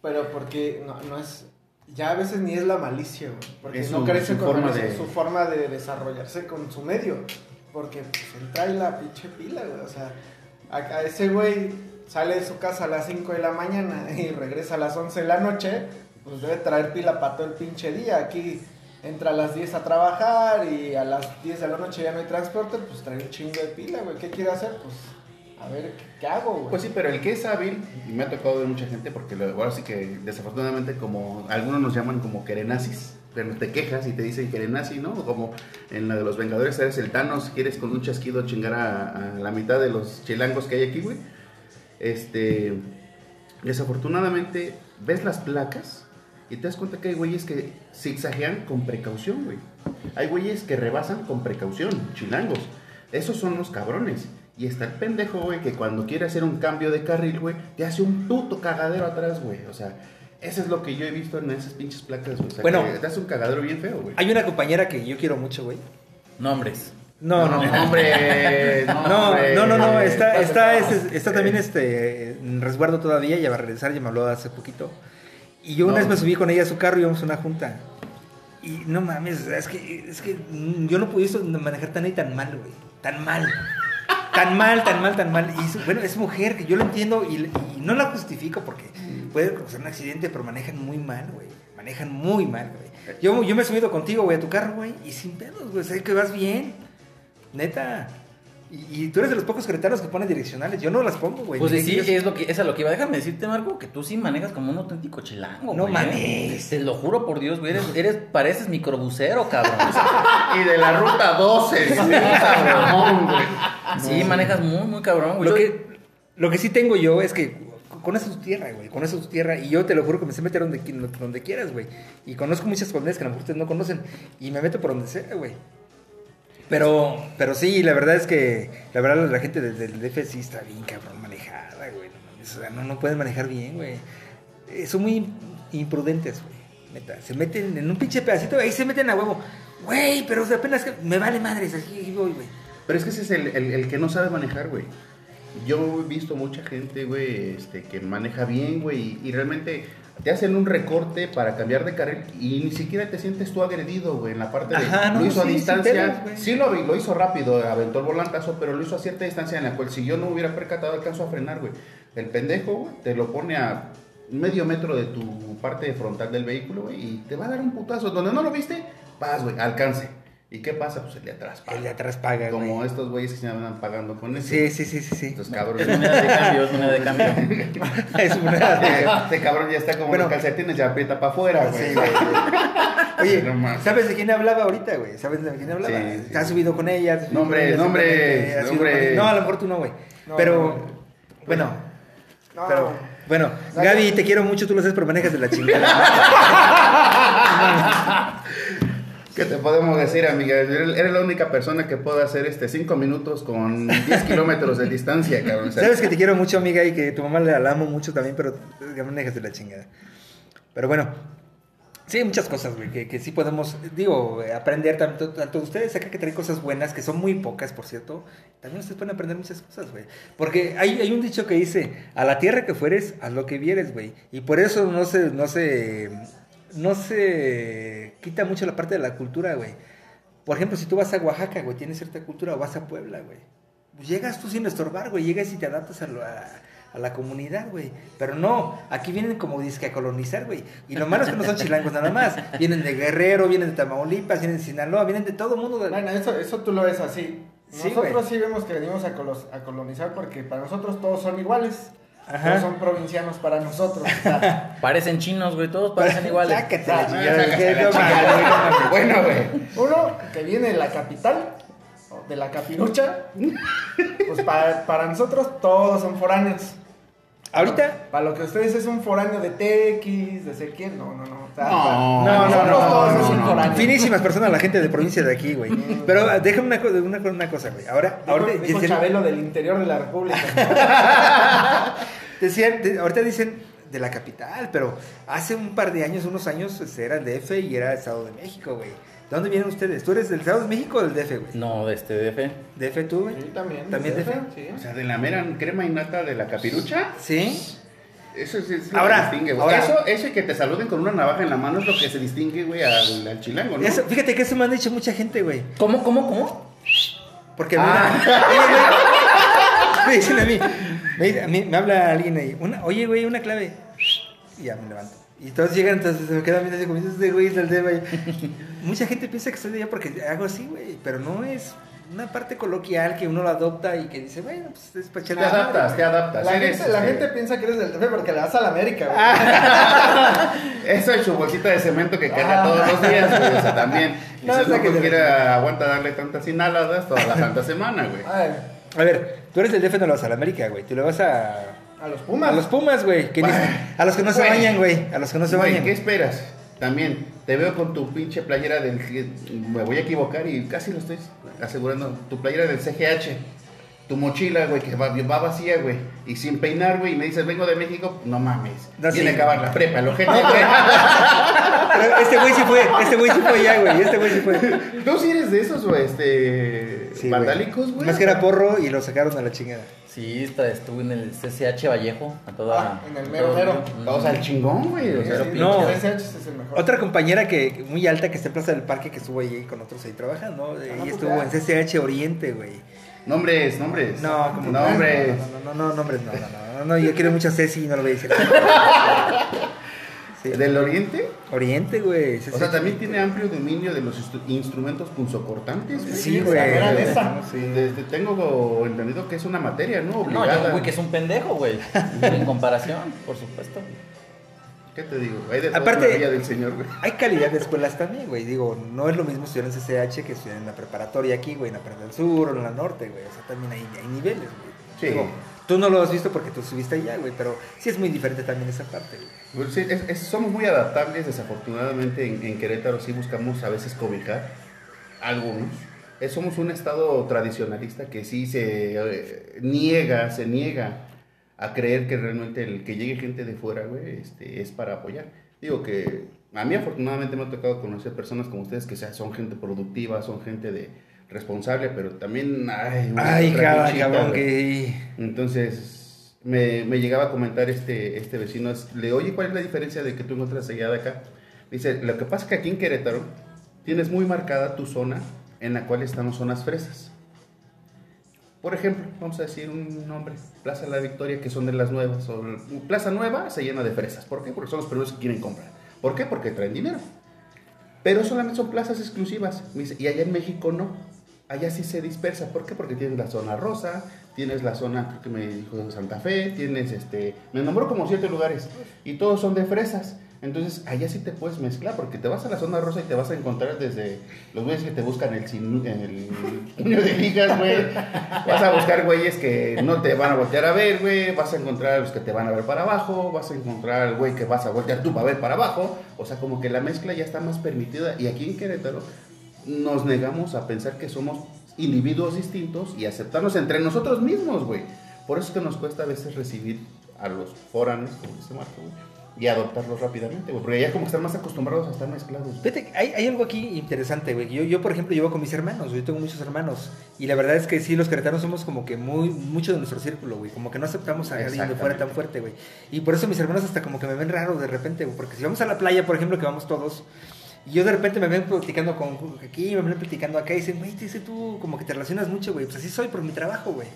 Pero porque no, no es. Ya a veces ni es la malicia, güey. Porque no crece su con forma eso, de- su forma de desarrollarse con su medio. Porque pues, él trae la pinche pila, güey. O sea, a, a ese güey sale de su casa a las 5 de la mañana y regresa a las 11 de la noche. Pues debe traer pila para todo el pinche día. Aquí entra a las 10 a trabajar y a las 10 de la noche ya no hay transporte. Pues trae un chingo de pila, güey. ¿Qué quiere hacer? Pues a ver, ¿qué, hago, güey? Pues sí, pero el que es hábil, y me ha tocado ver mucha gente, porque ahora sí que desafortunadamente como algunos nos llaman como querenazis, pero te quejas y te dicen querenazi, ¿no? Como en la de los Vengadores eres el Thanos, quieres con un chasquido chingar a la mitad de los chilangos que hay aquí, güey. Este, desafortunadamente ves las placas y te das cuenta que hay güeyes que zigzaguean con precaución, güey. Hay güeyes que rebasan con precaución, chilangos. Esos son los cabrones. Y está el pendejo, güey, que cuando quiere hacer un cambio de carril, güey, te hace un puto cagadero atrás, güey. O sea, eso es lo que yo he visto en esas pinches placas, güey. O sea, Bueno. que te hace un cagadero bien feo, güey. Hay una compañera que yo quiero mucho, güey. Nombres. No, no, no. hombre. No, no, no, no, está, está, está también este, en resguardo todavía, ya va a regresar, ya me habló hace poquito. Y yo una No. vez me subí con ella a su carro y íbamos a una junta. Y no mames, es que, es que yo no pude manejar tan y tan mal, güey. Tan mal. Tan mal, tan mal, tan mal. Y bueno, es mujer, que yo lo entiendo y, y no la justifico porque puede causar un accidente, pero manejan muy mal, güey. Manejan muy mal, güey. Yo, yo me he subido contigo, güey, a tu carro, güey, y sin pedos, güey. Sé que vas bien. Neta. Y, y tú eres de los pocos cretanos que ponen direccionales. Yo no las pongo, güey. Pues sí, es lo que, es a lo que iba. Déjame decirte, Marco, que tú sí manejas como un auténtico chilango. No güey, mames. ¿eh? Te lo juro por Dios, güey. Eres, eres, pareces microbusero, cabrón. Y de la ruta 12, sí, cabrón, güey. Sí, manejas muy, muy cabrón, güey. Lo que, lo que sí tengo yo es que conoces tu tierra, güey. Conoces tu tierra. Y yo te lo juro que me sé meter donde quieras, güey. Y conozco muchas colonias que a lo mejor ustedes no conocen. Y me meto por donde sea, güey. Pero, pero sí, la verdad es que la verdad la gente del, DF sí está bien cabrón manejada, güey. O sea, no, no pueden manejar bien, güey. Eh, son muy imprudentes, güey. Neta. Se meten en un pinche pedacito, ahí se meten a huevo. Güey, pero o sea, apenas que me vale madres, aquí voy, güey. Pero es que ese es el, el- el que no sabe manejar, güey. Yo he visto mucha gente, güey, este, que maneja bien, güey, y realmente te hacen un recorte para cambiar de carril y ni siquiera te sientes tú agredido, güey, en la parte de... Ajá, no, lo hizo a sí, distancia, güey. sí lo, lo hizo rápido, aventó el volantazo, pero lo hizo a cierta distancia en la cual si yo no hubiera percatado alcanzo a frenar, güey. El pendejo, güey, te lo pone a medio metro de tu parte frontal del vehículo, güey, y te va a dar un putazo. Donde no lo viste, vas, güey, alcance. ¿Y qué pasa? Pues el de atrás paga. El de atrás paga, güey. Como estos güeyes que se andan pagando con eso. Sí, sí, sí, sí, sí. Estos Es cabrones. moneda de cambio, es moneda de cambio. es una... Este cabrón ya está como Bueno. los calcetines, ya aprieta para afuera, güey. Sí, güey. Oye. ¿sabes de quién hablaba ahorita, güey? ¿Sabes de quién hablaba? Sí, sí. ¿Te has subido con ella? ¿Te has subido Nombres, ella? ella. No, a lo mejor tú no, güey. No, pero, no, no. bueno, No, pero, bueno, No, Gaby, te quiero mucho, tú lo sabes, pero manejas de la chingada. ¿Qué te podemos decir, amiga? Eres la única persona que puede hacer este 5 minutos con 10 kilómetros de distancia, cabrón. Sabes que te quiero mucho, amiga, y que tu mamá la la amo mucho también, pero que manejas de la chingada. Pero bueno, sí, muchas cosas, güey, que, que sí podemos, digo, aprender tanto, tanto de ustedes acá que traen cosas buenas, que son muy pocas, por cierto, también ustedes pueden aprender muchas cosas, güey. Porque hay, hay un dicho que dice, a la tierra que fueres, haz lo que vieres, güey. Y por eso no se, no se, no se quita mucho la parte de la cultura, güey. Por ejemplo, si tú vas a Oaxaca, güey, tienes cierta cultura, o vas a Puebla, güey. Pues llegas tú sin estorbar, güey, llegas y te adaptas a, lo- a, a la comunidad, güey. Pero no, aquí vienen como disque a colonizar, güey. Y lo malo es que no son chilangos nada más. Vienen de Guerrero, vienen de Tamaulipas, vienen de Sinaloa, vienen de todo mundo. De... Bueno, eso, eso tú lo ves así. Sí, Nosotros güey. sí vemos que venimos a, colos- a colonizar porque para nosotros todos son iguales. Ajá. Todos son provincianos para nosotros. o sea, Parecen chinos, güey. Todos parecen iguales. Ah, no no. Bueno, güey. uno que viene de la capital, de la capirucha, pues para, para nosotros todos son foráneos. Ahorita. Para lo que ustedes es un foráneo de TX, de sé quién, no, no, no. O sea, No, para- no, no, no, no, es un no. foráneo. Finísimas personas, la gente de provincia de aquí, güey. Pero ah, déjame una, co- una, una cosa, güey. Ahora, Dijo, ahorita dijo dicen- Chabelo del interior de la República. decían, de- ahorita dicen de la capital, pero hace un par de años, unos años, este, era el DF y era Estado de México, güey. ¿De dónde vienen ustedes? ¿Tú eres del Estado de México o del DF, güey? No, de este DF. ¿DF tú, güey? Sí, también. ¿También DF? Sí. O sea, de la mera crema y nata de la capirucha, Sí. eso es, es lo Ahora, que distingue, güey. ahora. Eso, eso y que te saluden con una navaja en la mano es lo que se distingue, güey, al, al chilango, ¿no? Eso, fíjate que eso me han dicho mucha gente, güey. ¿Cómo, cómo, cómo? Porque Ah. mira, me dicen a mí, me, habla alguien ahí, una, oye, güey, una clave. Y ya me levanto. Y todos llegan, entonces se me quedan viendo así como este güey es del DF, güey. Mucha gente piensa que soy de allá porque hago así, güey, pero no es una parte coloquial que uno lo adopta y que dice, bueno, pues es para Te echarle madre, adaptas, te adaptas. La, eres, gente, la este, gente piensa que eres del DF porque le vas a la América, güey. Eso es su bolsita de cemento que carga Ah. todos los días, güey. O sea, también. Y No, si no que te- cualquiera aguanta darle tantas inhaladas toda la santa semana, güey. A ver, tú eres del DF, no lo vas a la América, güey. Tú le vas a... a los Pumas. A los Pumas, güey. que. A los que no se Güey. bañan, güey. A los que no se Güey, bañan. ¿qué esperas? También, te veo con tu pinche playera del... Me voy a equivocar y casi lo estoy asegurando. Tu playera del CGH. Tu mochila, güey, que va, va vacía, güey. Y sin peinar, güey, y me dices, vengo de México. No mames. No, Tiene sí. acabar la prepa, el ojete, güey. Este güey sí fue. Este güey sí fue ya, güey. Este güey sí fue. ¿Tú sí eres de esos, güey, este... Sí, güey. vandálicos, güey? Más que era porro y lo sacaron a la chingada. Sí, esta- estuve en el CCH Vallejo. A toda, Ah, en el mero mero. O sea, el chingón, güey. O sea, Sí, no. el SH es el mejor. Otra compañera que muy alta que está en Plaza del Parque que estuvo ahí con otros ahí trabajando, ¿no? Ah, Y pues estuvo en. CCH Oriente, güey. Nombres, nombres. No, como Nombres. No, no, no, no, nombres, no, no, no, no, no, yo quiero mucho a Ceci y no lo voy a decir. Sí. ¿Del Oriente? Oriente, güey. O sea, también tiene amplio dominio de los instru- instrumentos punzocortantes, güey. Sí, güey. esa. Sí. Desde- tengo entendido que es una materia, ¿no? No, yo, güey, que es un pendejo, güey. en comparación, por supuesto. ¿Qué te digo? Hay de Aparte- en la villa del señor, güey. Hay calidad de escuelas también, güey. Digo, no es lo mismo estudiar en CCH que estudiar en la preparatoria aquí, güey, en la prepa del sur o en la norte, güey. O sea, también hay, hay niveles, güey. Sí. Digo, tú no lo has visto porque tú estuviste allá, güey, pero sí es muy diferente también esa parte, güey. Pues sí, es- es- somos muy adaptables, desafortunadamente en, en Querétaro sí buscamos a veces cobijar algunos. Eh, somos un estado tradicionalista que sí se eh, niega, se niega a creer que realmente el que llegue gente de fuera, güey, este, es para apoyar. Digo que a mí afortunadamente me ha tocado conocer personas como ustedes que son gente productiva, son gente de responsable, pero también ay, Ay, cada cabrón que... Entonces, me, me llegaba a comentar este, este vecino, le oye, ¿cuál es la diferencia de que tú encuentras allá de acá? Dice, lo que pasa es que aquí en Querétaro tienes muy marcada tu zona en la cual están las zonas fresas. Por ejemplo, vamos a decir un nombre, Plaza La Victoria, que son de las nuevas. O Plaza Nueva se llena de fresas. ¿Por qué? Porque son los primeros que quieren comprar. ¿Por qué? Porque traen dinero. Pero solamente son plazas exclusivas. Y allá en México no. Allá sí se dispersa. ¿Por qué? Porque tienes la zona rosa, tienes la zona, creo que me dijo Santa Fe, tienes este. Me nombró como siete lugares. Y todos son de fresas. Entonces, allá sí te puedes mezclar, porque te vas a la zona rosa y te vas a encontrar desde los güeyes que te buscan el, sin- el puño de ligas, güey. Vas a buscar güeyes que no te van a voltear a ver, güey. Vas a encontrar los que te van a ver para abajo. Vas a encontrar al güey que vas a voltear tú para ver para abajo. O sea, como que la mezcla ya está más permitida. Y aquí en Querétaro nos negamos a pensar que somos individuos distintos y aceptarnos entre nosotros mismos, güey. Por eso es que nos cuesta a veces recibir a los foranos, como dice Marco, güey, y adoptarlos rápidamente, güey. Porque ya como que están más acostumbrados a estar mezclados. Fíjate, hay, hay algo aquí interesante, güey. Yo, yo, por ejemplo, llevo con mis hermanos, yo tengo muchos hermanos. Y la verdad es que sí, los queretanos somos como que muy, mucho de nuestro círculo, güey. Como que no aceptamos a alguien de fuera tan fuerte, güey. Y por eso mis hermanos hasta como que me ven raro de repente, güey. Porque si vamos a la playa, por ejemplo, que vamos todos, y yo de repente me ven platicando con aquí, me ven platicando acá, y dicen, güey, te dice tú como que te relacionas mucho, güey. Pues así soy por mi trabajo, güey.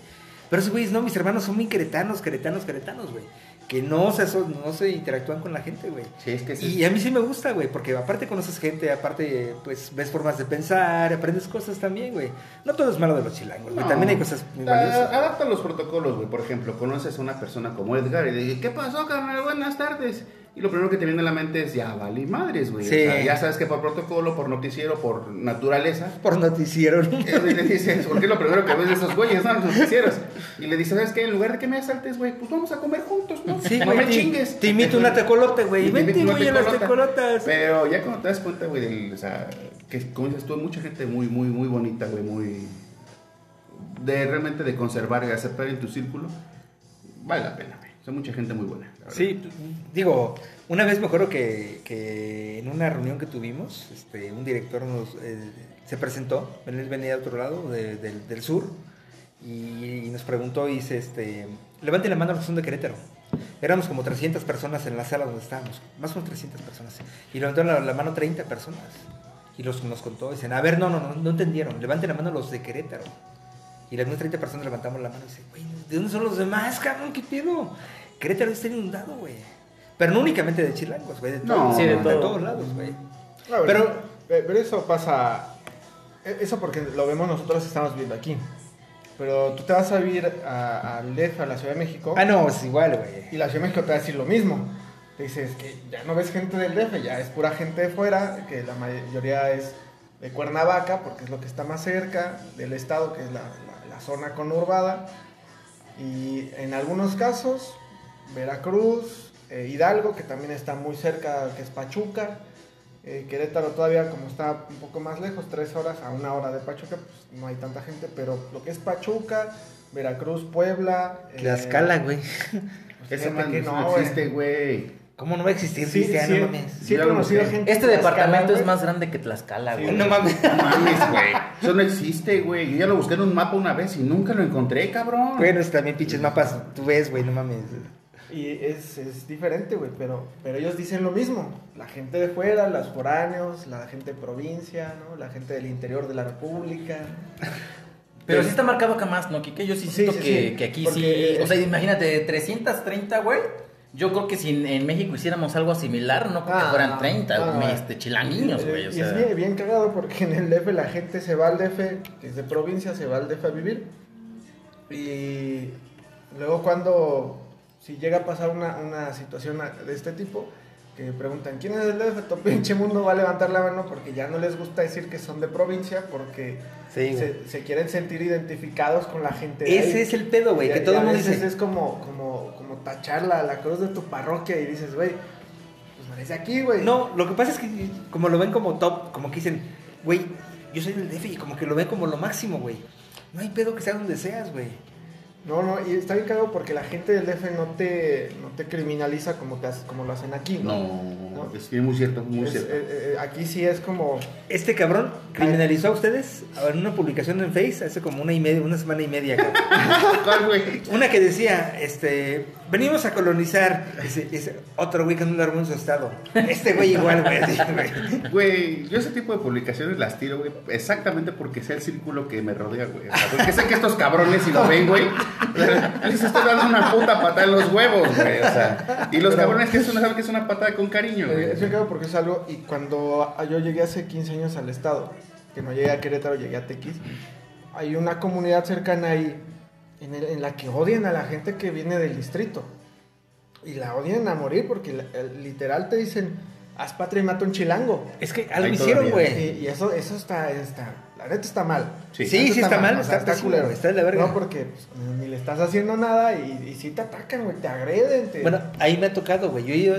Pero esos güeyes, no, mis hermanos son muy queretanos, queretanos, queretanos, güey. que no se, aso- no se interactúan con la gente, güey. Sí, es que ese Y a mí sí me gusta, güey, porque aparte conoces gente, aparte pues ves formas de pensar, aprendes cosas también, güey. No todo es malo de los chilangos, güey. No. También hay cosas muy valiosas. Adapta los protocolos, güey. Por ejemplo, conoces a una persona como Edgar y le dices, ¿qué pasó, carnal? Buenas tardes. Y lo primero que te viene a la mente es, ya vale madres, güey. Sí. O sea, ya sabes que por protocolo, por noticiero, por naturaleza. Por noticiero, ¿no? eh, le dices, porque es lo primero que ves de esos güeyes, ¿no? Los noticieros. Y le dices, ¿sabes qué? En lugar de que me asaltes, güey, pues vamos a comer juntos, ¿no? Sí, no me chingues. Te invito una tecolote, güey. Y te Vente, güey, a las tecolota. tecolotas. Pero ya cuando te das cuenta, güey, del, o sea, que como dices tú, mucha gente muy, muy, muy bonita, güey, muy... De realmente de conservar y aceptar en tu círculo, vale la pena, güey. Son mucha gente muy buena. Verdad. Sí, digo, una vez me acuerdo que, que en una reunión que tuvimos, este, un director nos, eh, se presentó, él venía de otro lado, de- del- del sur, y, nos preguntó y dice, este, levante la mano los que son de Querétaro. Éramos como 300 personas en la sala donde estábamos, más o menos 300 personas. Y levantaron la, la mano 30 personas. Y los, nos contó, dicen, a ver, no, no, no, no entendieron, levanten la mano los de Querétaro. Y las mismas 30 personas levantamos la mano y dicen, güey, ¿de dónde son los demás, cabrón? ¿Qué pedo? Querétaro está inundado, güey. Pero no únicamente de chilangos, güey, de, No, todos, sí, de de todo. todos lados, güey. No, pero, Pero- pe- pero eso pasa. e- Eso porque lo vemos nosotros estamos viendo aquí. Pero tú te vas a vivir al DF, a la Ciudad de México. Ah, no, es igual, güey. Y la Ciudad de México te va a decir lo mismo. Te dices que ya no ves gente del DF, ya es pura gente de fuera, que la mayoría es de Cuernavaca, porque es lo que está más cerca del estado, que es la, la- la zona conurbada. Y en algunos casos, Veracruz, eh, Hidalgo, que también está muy cerca, que es Pachuca. Eh, Querétaro todavía como está un poco más lejos, tres horas a una hora de Pachuca, pues no hay tanta gente, pero lo que es Pachuca, Veracruz, Puebla... eh, Tlaxcala, güey. pues Ese man que no, existe, güey. ¿Cómo no va a existir Sí, Cristiano, sí, no mames? sí he conocido gente Este departamento es más grande que Tlaxcala, Sí, güey. No mames. No mames, güey. Eso no existe, güey. Yo ya lo busqué en un mapa una vez y nunca lo encontré, cabrón. Bueno, es también pinches mapas, tú ves, güey, no mames. Y es, es diferente, güey, pero, pero ellos dicen lo mismo. La gente de fuera, los foráneos, la gente de provincia, ¿no? La gente del interior de la república. Pero sí está marcado acá más, ¿no? Que yo sí Sí, siento sí, que, sí. que aquí Porque, sí. eh, O sea, imagínate, 330, güey. Yo creo que si en, México hiciéramos algo similar, no creo que Ah, fueran 30, no, güey, no. este, chilanguiños, güey. O sea, es bien, bien cagado porque en el DF la gente se va al DF, que es de provincia, se va al DF a vivir. Y luego cuando, si llega a pasar una, una situación de este tipo, que preguntan, ¿quién es del DF? Tu pinche mundo va a levantar la mano porque ya no les gusta decir que son de provincia, porque Sí, se, se quieren sentir identificados con la gente de Ese ahí. es el pedo, güey, que todo el mundo dice. es como, como, como tachar la, la cruz de tu parroquia y dices, güey, pues no eres de aquí, güey. No, lo que pasa es que como lo ven como top, como que dicen, güey, yo soy del DF y como que lo ven como lo máximo, güey. No hay pedo que sea donde seas, güey. No, no, y está bien cagado porque la gente del DF no te, no te criminaliza como, te hace- como lo hacen aquí, ¿no? No, es muy cierto, muy Es- cierto. eh, eh, aquí sí es como... Este cabrón criminalizó a ustedes en una publicación en Face hace como una y media, una semana y media. cabrón. ¿Cuál, güey? Una que decía, este, venimos a colonizar. Ese, ese otro güey que no lo en su estado. Este güey igual, güey. así, güey. Güey, yo ese tipo de publicaciones las tiro, güey, exactamente porque sea el círculo que me rodea, güey. O sea, porque sé que estos cabrones, si lo ven, güey, les estoy dando una puta patada en los huevos, güey. O sea, y los Pero- cabrones que eso no saben que es una patada con cariño, güey. Eh, bien cagado porque es algo... Y cuando yo llegué hace 15 años al estado, que no llegué a Querétaro, llegué a Tequis, hay una comunidad cercana ahí en, el- en la que odian a la gente que viene del distrito. Y la odian a morir porque la- literal te dicen, haz patria y mata un chilango. Es que algo hicieron, güey. Y, y eso, eso está, está, la neta está mal. Sí. Sí, está mal, o sea, está güey, está de la verga. No, porque pues, ni le estás haciendo nada y, y sí te atacan, güey, te agreden. Te... Bueno, ahí me ha tocado, güey. Yo ido,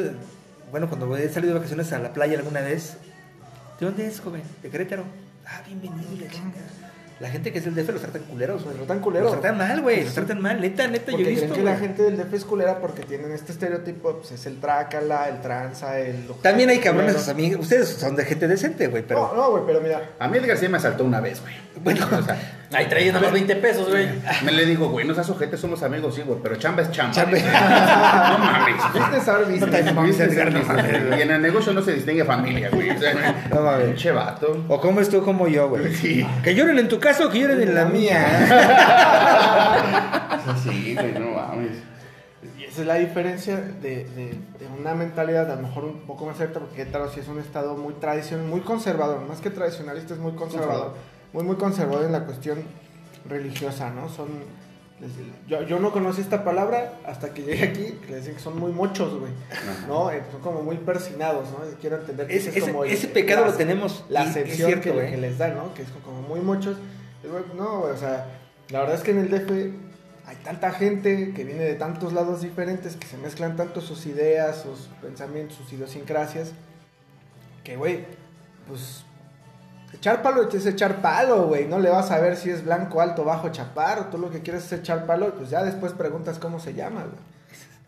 bueno, cuando he salido de vacaciones a la playa alguna vez. ¿De dónde es, joven? ¿De Querétaro? Ah, bienvenido, y la chingada. La gente que es del DF los tratan culeros, güey. Los tratan culeros. Los tratan mal, güey. Los tratan mal. Neta, neta, yo he visto, creen que la gente del DF es culera porque tienen este estereotipo, pues es el trácala, el tranza, el... También hay cabrones, sus amigos. Ustedes son de gente decente, güey, pero... No, no, güey, pero mira, A mí Edgar sí me asaltó una vez, güey. Bueno, O sea, ahí traía nada más 20 pesos, güey. me le digo, güey, no seas ojete, somos amigos, sí, güey, pero chamba es chamba. Chamba. no mames. business are business. No te mames, Business Edgar, is no business. mames. Y en el negocio no se distingue familia, güey. O sea, No mames. pinche vato. O como tú como yo, güey. Sí. Que lloren en tu caso o que lloren en la mía. Sí, güey, no mames. Y esa es la diferencia de, de- de una mentalidad a lo mejor un poco más cierta, porque Querétaro sí es un estado muy tradicional, muy conservador, más que tradicionalista, es muy conservador, muy, muy conservador en la cuestión religiosa, ¿no? Son, yo, yo no conocí esta palabra hasta que llegué aquí, que le decían que son muy mochos, güey, ¿no? Eh, son como muy persinados, ¿no? Quiero entender que ese es ese- como el- ese pecado la- lo tenemos. la acepción cierto, que, les da, ¿no? Que es como muy muchos. No, güey, o sea, la verdad es que en el DF hay tanta gente que viene de tantos lados diferentes, que se mezclan tanto sus ideas, sus pensamientos, sus idiosincrasias, que, güey, pues echar palo es echar palo, güey. No le vas a ver si es blanco, alto, bajo, chaparro. Tú lo que quieres es echar palo, pues ya después preguntas cómo se llama, güey.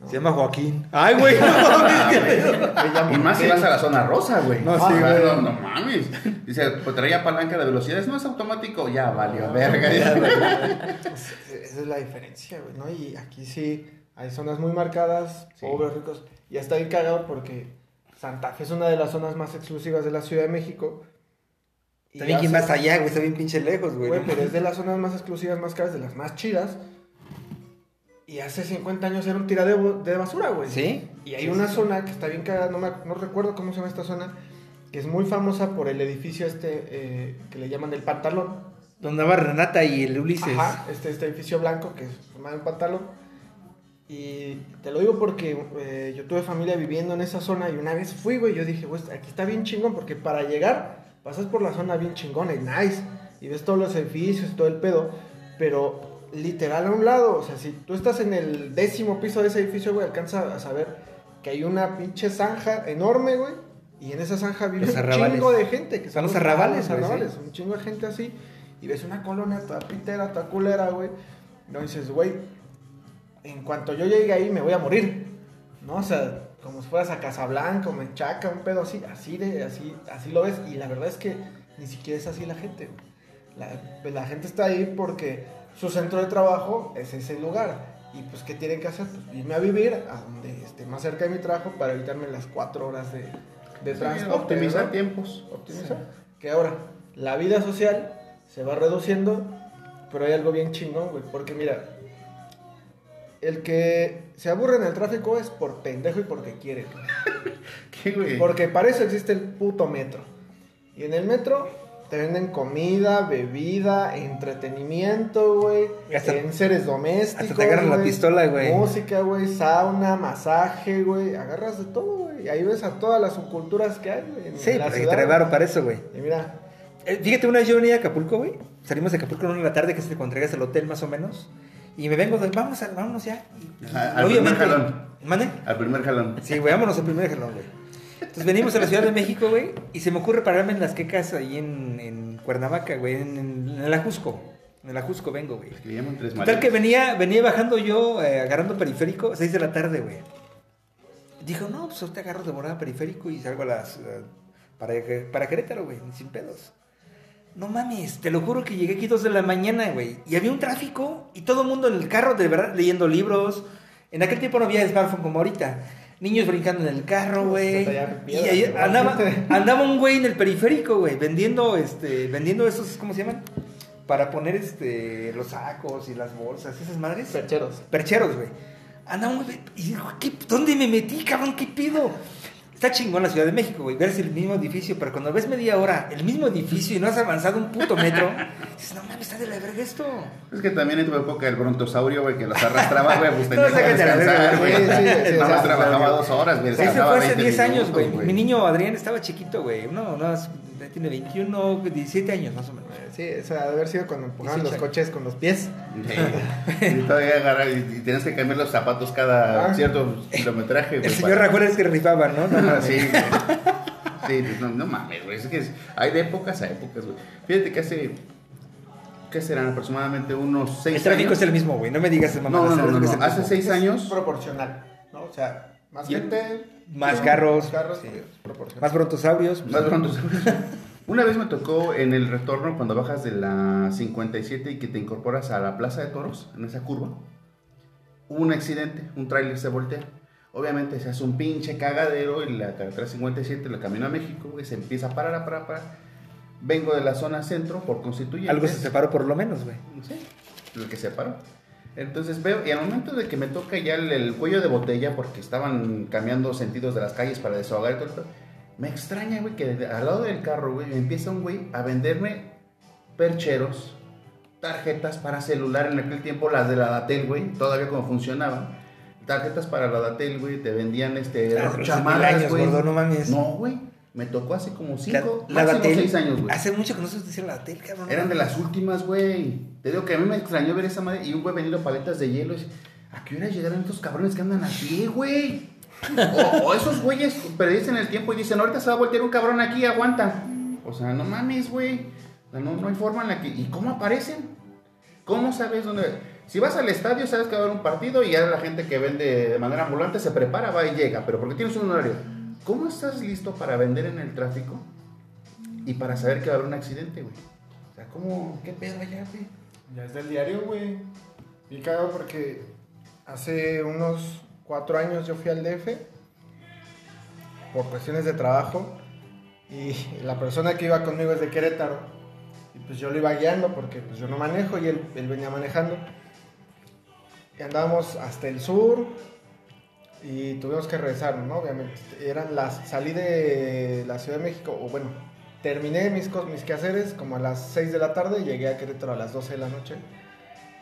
¿no? Se llama Joaquín. Ay, güey. no Y más si vas a la zona rosa, güey. No, sí, güey. no, no mames. Dice, pues traía palanca de velocidades, no es automático. Ya valió, verga. Esa es la diferencia, güey, ¿no? Y aquí sí hay zonas muy marcadas, Sí. pobres, ricos. Y está bien cagado porque Santa Fe es una de las zonas más exclusivas de la Ciudad de México. Está bien que más allá, güey. Está bien pinche lejos, güey. Güey, pero es de las zonas más exclusivas, más caras, de las más chidas. Y hace 50 años era un tiradero de basura, güey. ¿Sí? Y hay Sí, una sí, zona que está bien cagada, no, me, no recuerdo cómo se llama esta zona, que es muy famosa por el edificio este eh, que le llaman el pantalón. Donde va Renata y el Ulises. Ajá, este, este edificio blanco que es formado en pantalón. Y te lo digo porque eh, yo tuve familia viviendo en esa zona y una vez fui, güey, yo dije, güey, aquí está bien chingón porque para llegar pasas por la zona bien chingona y nice y ves todos los edificios y todo el pedo, pero literal a un lado, o sea, si tú estás en el décimo piso de ese edificio, güey, alcanza a saber que hay una pinche zanja enorme, güey, y en esa zanja vive Los un arrabales. chingo de gente, que Son los los arrabales, arrabales, arrabales, sí. un chingo de gente así, y ves una colonia toda pitera, toda culera, güey, no dices, güey, en cuanto yo llegue ahí me voy a morir, ¿no? O sea, como si fueras a Casablanca o Menchaca, un pedo así, así de, así, así lo ves, y la verdad es que ni siquiera es así la gente. La, pues, la gente está ahí porque su centro de trabajo es ese lugar. Y pues, ¿qué tienen que hacer? Pues irme a vivir a donde esté más cerca de mi trabajo para evitarme las cuatro horas de, de transporte. Optimizar ¿no? tiempos. Optimizar. Que ahora, la vida social se va reduciendo, pero hay algo bien chingón, güey. Porque mira, el que se aburre en el tráfico es por pendejo y porque quiere. ¿Qué, güey? Porque para eso existe el puto metro. Y en el metro te venden comida, bebida, entretenimiento, güey. Hasta- En seres domésticos. hasta te agarran la pistola, güey. Música, güey. Sauna, masaje, güey. Agarras de todo, güey. Y ahí ves a todas las subculturas que hay, güey. Sí, la ciudad. traer varo para eso, güey. Y mira, Eh, Fíjate, una vez yo venía a Acapulco, güey. Salimos de Acapulco en una de la tarde, que es cuando llegas al hotel, más o menos. Y me vengo, de, vamos, a, vámonos ya. Ajá, al primer jalón. ¿Mande? Al primer jalón. Sí, güey, vámonos al primer jalón, güey. Entonces venimos a la Ciudad de México, güey, y se me ocurre pararme en las quecas ahí en, en Cuernavaca, güey, en, en, en el Ajusco. En el Ajusco vengo, güey. Tres Total que venía, venía bajando yo, eh, agarrando periférico, 6 de la tarde, güey. Dijo, no, pues ahorita agarro de volada periférico y salgo a las... eh, para, para Querétaro, güey, sin pedos. No mames, te lo juro que llegué aquí 2 de la mañana, güey. Y había un tráfico y todo el mundo en el carro, de verdad, leyendo libros. En aquel tiempo no había smartphone como ahorita. Niños brincando en el carro, güey. Y ahí andaba, andaba un güey en el periférico, güey, vendiendo, este, vendiendo esos, ¿cómo se llaman? Para poner, este, los sacos y las bolsas, esas madres. percheros. Percheros, güey. Anda un güey. Y digo, ¿qué- ¿dónde me metí, cabrón? ¿Qué pido? Está chingón la Ciudad de México, güey. Ver el mismo edificio, pero cuando ves media hora el mismo edificio y no has avanzado un puto metro, dices, no mames, está de la verga esto. Es que también en tu época el brontosaurio, güey, que los arrastraba, güey, pues tenía No, que descansar, güey. Sí, sí, sí, trabajaba dos horas, güey. Ese fue hace 20 10 años, güey. Mi niño Adrián estaba chiquito, güey. No, no, tiene 21, 17 años más o menos. Sí, eso ha de haber sido cuando empujaban los coches con los pies. Sí. Y todavía agarra y, y tienes que cambiar los zapatos cada Ah. cierto kilometraje, güey. El señor para- Rajoel es que rifaba, ¿no? no, no, sí, güey. Sí, pues, no, no mames, güey. Es que es- hay de épocas a épocas, güey. Fíjate que hace. ¿Qué serán? Aproximadamente unos seis El tráfico años. es el mismo, güey. No me digas mamá. No, no, no, no, no. Hace seis Es años. proporcional, ¿no? O sea, más Y- gente. Más carros, Más carros, sí. sí, es proporcional. Más brontosaurios. Más pronto. Una vez me tocó en el retorno cuando bajas de la 57 y que te incorporas a la Plaza de Toros, en esa curva. Hubo un accidente, un tráiler se voltea. Obviamente se hace un pinche cagadero y la carretera 57, la camino a México, güey, se empieza a parar, a parar, a parar. Vengo de la zona centro por constituyente. Algo se separó por lo menos, güey. Sí, el que se paró. Entonces veo, y al momento de que me toca ya el, el cuello de botella, porque estaban cambiando sentidos de las calles para desahogar y todo esto, me extraña, güey, que al lado del carro, güey, empieza un güey a venderme percheros, tarjetas para celular en aquel tiempo, las de la Datel, güey, todavía como funcionaban. Tarjetas para la Datel, güey, te vendían este, Ah, hace mil años, güey. no mames. No, güey, me tocó hace como cinco, La, la máximo Datel. seis años, güey. Hace mucho que no se decía la Datel, cabrón. Eran de las últimas, güey. Te digo que a mí me extrañó ver esa madre y un güey vendiendo paletas de hielo. ¿a qué hora llegarán estos cabrones que andan a pie, güey? O, o esos güeyes predicen el tiempo y dicen, ahorita se va a voltear un cabrón aquí, aguanta. O sea, no mames, güey. O sea, no, no hay forma en la que... ¿Y cómo aparecen? ¿Cómo sabes dónde...? Si vas al estadio, sabes que va a haber un partido y ya la gente que vende de manera ambulante se prepara, va y llega, pero porque tienes un horario. ¿Cómo estás listo para vender en el tráfico y para saber que va a haber un accidente, güey? O sea, ¿cómo? ¿Qué pedo allá, güey? Ya es del diario, güey. Y cagado porque hace unos cuatro años yo fui al DF por cuestiones de trabajo y la persona que iba conmigo es de Querétaro y pues yo lo iba guiando porque pues yo no manejo y él, venía manejando andábamos hasta el sur y tuvimos que regresar, ¿no? Obviamente eran las salí de la Ciudad de México o bueno terminé mis, mis quehaceres como a las 6 de la tarde y llegué a Querétaro a las 12 de la noche.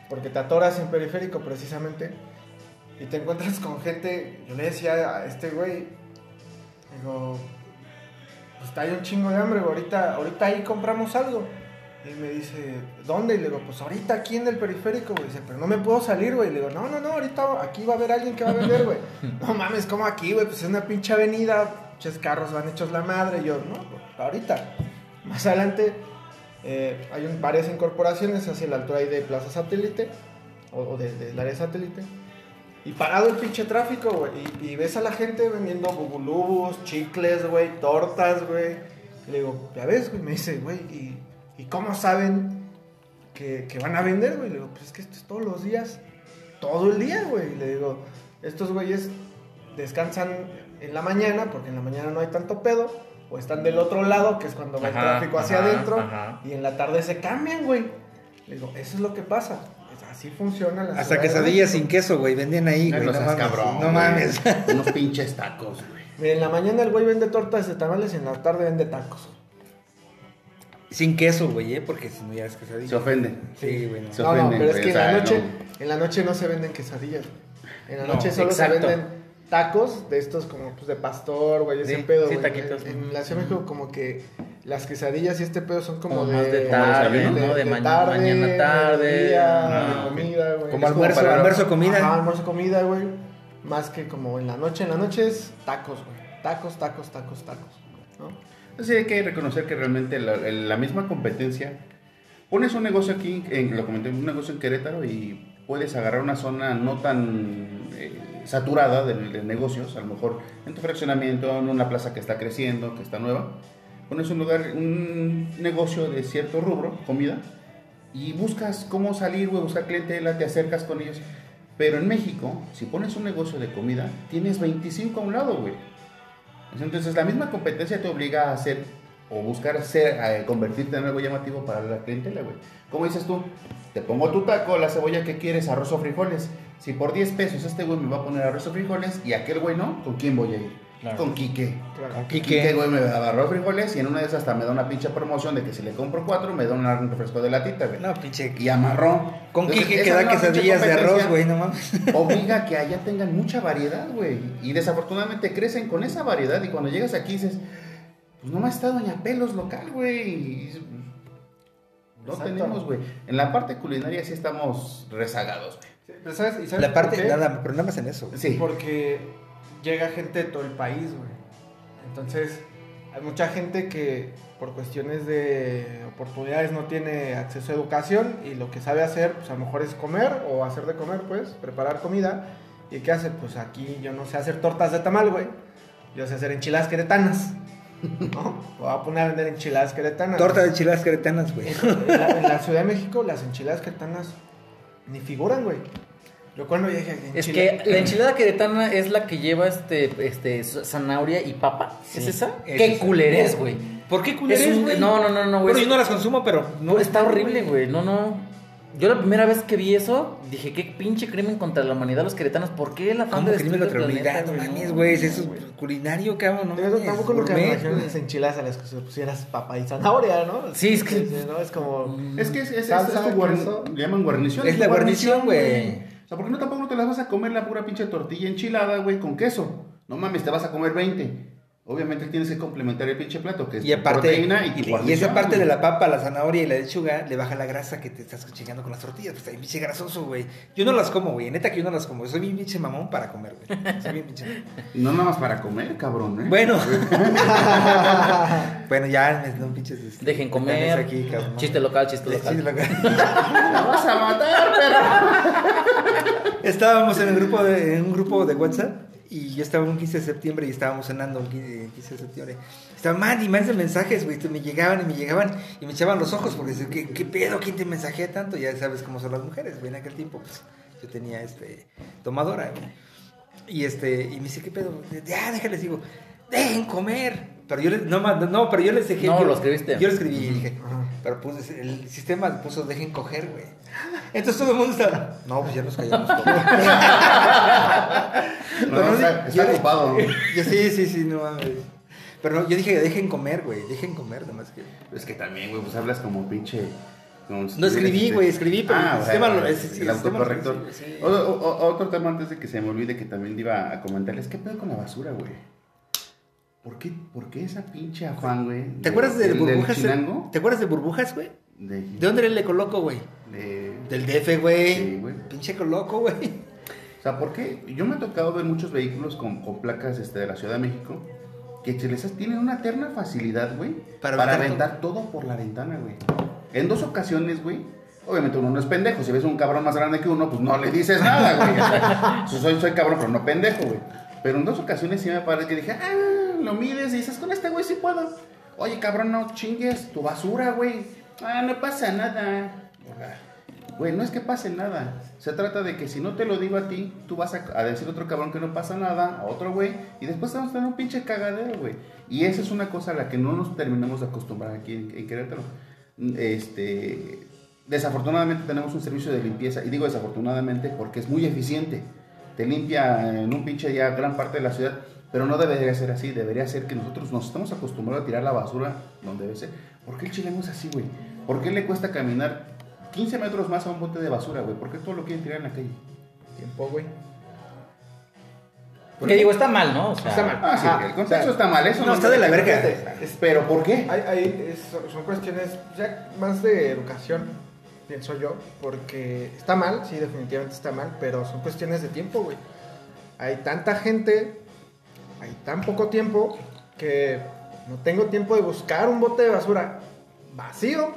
Porque te atoras en periférico precisamente y te encuentras con gente. Yo le decía a este güey, digo, pues está ahí un chingo de hambre, ahorita, ahorita ahí compramos algo. Y me dice, ¿dónde? Y le digo, pues ahorita aquí en el periférico, güey. Dice, pero no me puedo salir, güey. Le digo, no, no, no, ahorita aquí va a haber alguien que va a vender, güey. no mames, ¿cómo aquí, güey? Pues es una pinche avenida, pinches carros van hechos la madre. Y yo, no, ahorita. Más adelante eh, hay un- varias incorporaciones hacia la altura ahí de Plaza Satélite, o, o de- del área satélite. Y parado el pinche tráfico, güey. Y, y ves a la gente vendiendo bubulubus, chicles, güey, tortas, güey. Y le digo, ya ves, güey. Me dice, güey, ¿y, ¿y cómo saben que, que van a vender, güey? Le digo, pues es que esto es todos los días. Todo el día, güey. Y Le digo, estos güeyes descansan en la mañana, porque en la mañana no hay tanto pedo. O están del otro lado, que es cuando va el tráfico hacia ajá, adentro. ajá. Y en la tarde se cambian, güey. Le digo, eso es lo que pasa. Así funciona la Hasta quesadillas sin queso, güey. Vendían ahí, güey. no No, seas mames. cabrón. no mames. Unos pinches tacos, güey. Mira, en la mañana el güey vende tortas de tamales y en la tarde vende tacos. Sin queso, güey, ¿eh? Porque si no ya es quesadilla. Se ofende. Sí, güey. no. Se No, no, ofenden, pero es que en la noche, no. en la noche no se venden quesadillas. En la No, noche solo exacto. se venden tacos de estos como pues de pastor, güey, ese Sí, pedo, sí, güey. taquitos. En, en la Ciudad de México como que las quesadillas y este pedo son como, Como de, más de tarde, ¿no? De mañana- mañana tarde. mediodía, Ah, de comida, güey. Como almuerzo, para- almuerzo, comida. Ajá, almuerzo, comida, güey. Más que como en la noche. En la noche es tacos, güey. Tacos, tacos, tacos, tacos. ¿no? Entonces hay que reconocer que realmente la, misma competencia. Pones un negocio aquí, lo comenté, un negocio en Querétaro y puedes agarrar una zona no tan eh, saturada de, de negocios, a lo mejor en tu fraccionamiento, en una plaza que está creciendo, que está nueva. Pones un lugar, un negocio de cierto rubro, comida, y buscas cómo salir, güey, buscar clientela, te acercas con ellos. Pero en México, si pones un negocio de comida, tienes 25 a un lado, güey. Entonces la misma competencia te obliga a hacer o buscar ser, a convertirte en algo llamativo para la clientela, güey. ¿Cómo dices tú? Te pongo tu taco, la cebolla que quieres, arroz o frijoles. Si por 10 pesos este güey me va a poner arroz o frijoles y aquel güey no, ¿con quién voy a ir? Claro. Con Quique. Claro. Con Quique, Quique. güey, me da arroz frijoles y en una de esas hasta me da una pinche promoción de que si le compro cuatro me da un refresco de latita, güey. No, pinche. Y amarrón. Con Entonces, Quique que da quesadillas de arroz, güey, no mames. obliga a que allá tengan mucha variedad, güey. Y desafortunadamente crecen con esa variedad y cuando llegas aquí dices, pues nomás está Doña Pelos local, güey. No Exacto. tenemos, güey. En la parte culinaria sí estamos rezagados, güey. Sí, pero ¿sabes? ¿Y sabes La parte, qué? nada, pero nada más en eso. güey. Sí. Porque llega gente de todo el país, güey. Entonces, hay mucha gente que por cuestiones de oportunidades no tiene acceso a educación y lo que sabe hacer, pues a lo mejor es comer o hacer de comer, pues, preparar comida. ¿Y qué hace? Pues aquí yo no sé hacer tortas de tamal, güey. Yo sé hacer enchiladas queretanas. ¿No? Voy a poner a vender enchiladas queretanas. Torta de chiladas queretanas, güey. En en la Ciudad de México, las enchiladas queretanas ni figuran, güey. Yo cuando llegué Es que la enchilada queretana es la que lleva este, este zanahoria y papa. ¿Es esa? es Qué esa. culerés, güey. ¿Por qué Es un- No, no, no, no, güey. Bueno, yo no las consumo, pero no. No, está horrible, güey. No, no. Yo la primera vez que vi eso, dije, qué pinche crimen contra la humanidad los queretanos. ¿Por qué la ¿Cómo de crimen contra la humanidad? No mames, No, güey. Eso es culinario, cabrón. No mames, tampoco me gourmet, imagino güey. las enchiladas a las que se pusieras papa y zanahoria, ¿no? Sí, es que- ¿no? Es como... Es que es, es, le llaman guarnición. Es la guarnición, güey. Sea, ¿por qué no tampoco te las vas a comer la pura pinche tortilla enchilada, güey, con queso? No mames, te vas a comer 20. Obviamente tienes que complementar el pinche plato, que es Y aparte, proteína y, tu y, y esa parte güey. de la papa, la zanahoria y la lechuga le baja la grasa que te estás chingando con las tortillas. Pues está bien pinche grasoso, güey. Yo no las como, güey. Neta que yo no las como. Soy bien pinche mamón para comer, güey. Soy bien pinche mamón. No nada más para comer, cabrón, ¿eh? Bueno. bueno, ya me dan pinches. este, Dejen comer. Aquí, cabrón. Chiste local, chiste local. local. ¡La vas a matar, perro! Estábamos en, el grupo de, en un grupo de WhatsApp y yo estaba un 15 de septiembre y estábamos cenando un 15, 15 de septiembre. Estaba man y más de mensajes, güey. Me llegaban y me llegaban y me echaban los ojos porque decían, ¿qué, qué pedo? ¿Quién te mensajea tanto? Ya sabes cómo son las mujeres, güey. En aquel tiempo, pues yo tenía este tomadora, güey. Y este, y me dice, ¿qué pedo? Ya, déjales, digo, dejen comer. Pero yo les, no, no, pero yo les dejé. No, yo, lo escribiste. Yo lo escribí y dije. Pero pues el sistema puso dejen coger, güey. Entonces todo el mundo está, no, pues ya nos callamos todos. No, Pero está, yo- está ocupado. Yo sí, sí, sí, no mames. Pero no, yo dije, dejen comer, güey, dejen comer, nada más que. Es que también, güey, pues hablas como pinche. como si No escribí, este- güey, escribí, pero ah, el o sistema sea, lo- el, es- sí, el el sistema lo- autocorrector. sí, sí. O- o- o- otro tema antes de que se me olvide que también iba a comentarles: ¿qué pedo con la basura, güey? ¿Por qué, ¿Por qué esa pinche afán, güey? ¿Te acuerdas de burbujas? Chinango? ¿Te acuerdas de burbujas, güey? De, ¿De dónde le coloco, güey? de- Del DF, güey. Sí, güey. Pinche coloco, güey. O sea, ¿por qué? Yo me ha tocado ver muchos vehículos con, con placas este, de la Ciudad de México que se les tienen una eterna facilidad, güey, Para para, aventar todo por la ventana, güey. En dos ocasiones, güey, obviamente uno no es pendejo. Si ves un cabrón más grande que uno, pues no le dices nada, güey. O sea, soy, soy cabrón, pero no pendejo, güey. Pero en dos ocasiones sí me parece que dije, ah, lo mides y dices, con este güey sí puedo. Oye, cabrón, no chingues tu basura, güey. Ah, no pasa nada. Güey, no es que pase nada. Se trata de que si no te lo digo a ti, tú vas a, decir a otro cabrón que no pasa nada, a otro güey, y después vamos a tener un pinche cagadero, güey. Y esa es una cosa a la que no nos terminamos de acostumbrar aquí en, en Querétaro. Este, desafortunadamente tenemos un servicio de limpieza, y digo desafortunadamente porque es muy eficiente. Te limpia en un pinche día gran parte de la ciudad, pero no debería ser así. Debería ser que nosotros nos estamos acostumbrados a tirar la basura donde debe ser. ¿Por qué el chileno es así, güey? ¿Por qué le cuesta caminar 15 metros más a un bote de basura, güey? ¿Por qué todo lo quieren tirar en la calle? Tiempo, güey. Que digo, está mal, ¿no? O sea, Está mal. Ah, sí, el contexto o sea, está mal, eso no, está de la verga. Es- Pero ¿por qué? Hay, hay- es- son- son cuestiones ya más de educación, pienso yo, porque está mal, sí, definitivamente está mal, pero son cuestiones de tiempo, güey. Hay tanta gente, hay tan poco tiempo, que no tengo tiempo de buscar un bote de basura vacío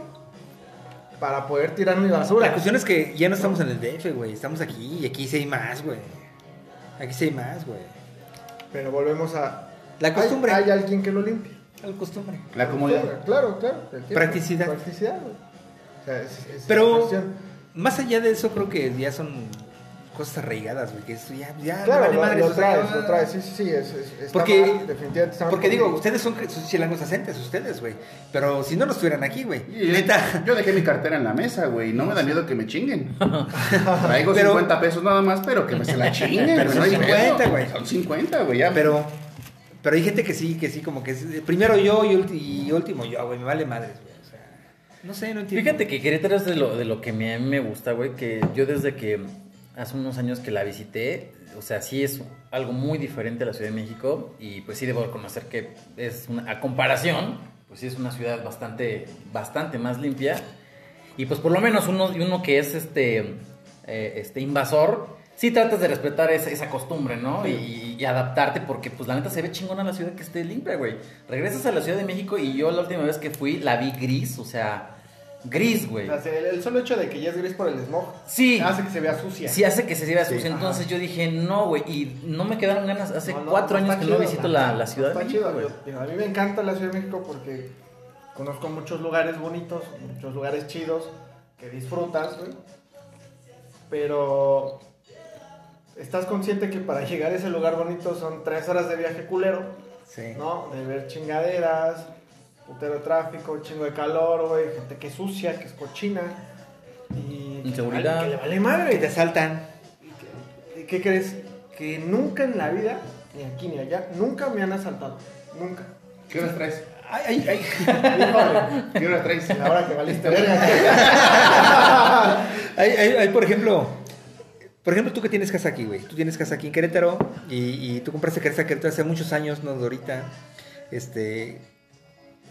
para poder tirar mi basura. La cuestión es que ya no estamos en el DF, güey. Estamos aquí y aquí sí hay más, güey. Aquí sí hay más, güey. Pero volvemos a... La costumbre. Hay, hay alguien que lo limpie. La costumbre. La comodidad. Claro, claro. Practicidad. Practicidad, güey. O sea, es- es- Pero más allá de eso, creo que ya son cosas arraigadas, güey. Que eso ya, ya Claro, vale lo, madres, lo traes, lo traes, sí, sí, sí, es, es- está Porque- mal, definitivamente está Porque digo, ustedes son, son chilangos acentes, ustedes, güey. Pero si no nos estuvieran aquí, güey. Neta. Yo dejé mi cartera en la mesa, güey. No me da miedo que me chinguen. Traigo Pero- 50 pesos nada más, pero que me se la chinguen. Pero son no hay 50, pedo. güey. Son 50, güey. Ya. Pero, pero hay gente que sí, que sí, como que es, primero yo y, ulti- y último yo, güey. Me vale madres, güey. O sea, no sé, no entiendo. Fíjate que Querétaro es de lo, de lo que me- a mí me gusta, güey, que yo desde que hace unos años que la visité, o sea, sí es algo muy diferente a la Ciudad de México y pues sí debo reconocer que es una, a comparación, pues sí es una ciudad bastante, bastante más limpia y pues por lo menos uno, uno que es este, eh, este invasor, sí tratas de respetar esa, esa costumbre, ¿no? Y, y adaptarte porque pues la neta se ve chingona la ciudad que esté limpia, güey. Regresas a la Ciudad de México y yo la última vez que fui la vi gris, o sea, gris, güey. O sea, el, el solo hecho de que ya es gris por el smog Sí. hace que se vea sucia. Sí hace que se vea sucia. Entonces ajá. yo dije, no, güey. Y no me quedaron ganas. Hace No, no, cuatro años que no visito la, la Ciudad de está México, chido. güey. Yo- a mí me encanta la Ciudad de México porque conozco muchos lugares bonitos, muchos lugares chidos que disfrutas, güey. Pero estás consciente que para llegar a ese lugar bonito son tres horas de viaje culero, Sí. ¿no? De ver chingaderas, putero tráfico, chingo de calor, güey, gente que es sucia, que es cochina. Y Inseguridad. Que le vale madre. Que te asaltan. ¿Y ¿Qué crees? Que nunca en la vida, ni aquí ni allá, nunca me han asaltado. Nunca. ¿Qué horas traes? Ay, ay, ay. ¿Qué horas traes? la hora que valiste verga. Hay, hay, hay, por ejemplo, por ejemplo, tú que tienes casa aquí, güey. Tú tienes casa aquí en Querétaro y, y tú compraste casa en Querétaro hace muchos años, no de ahorita. Este,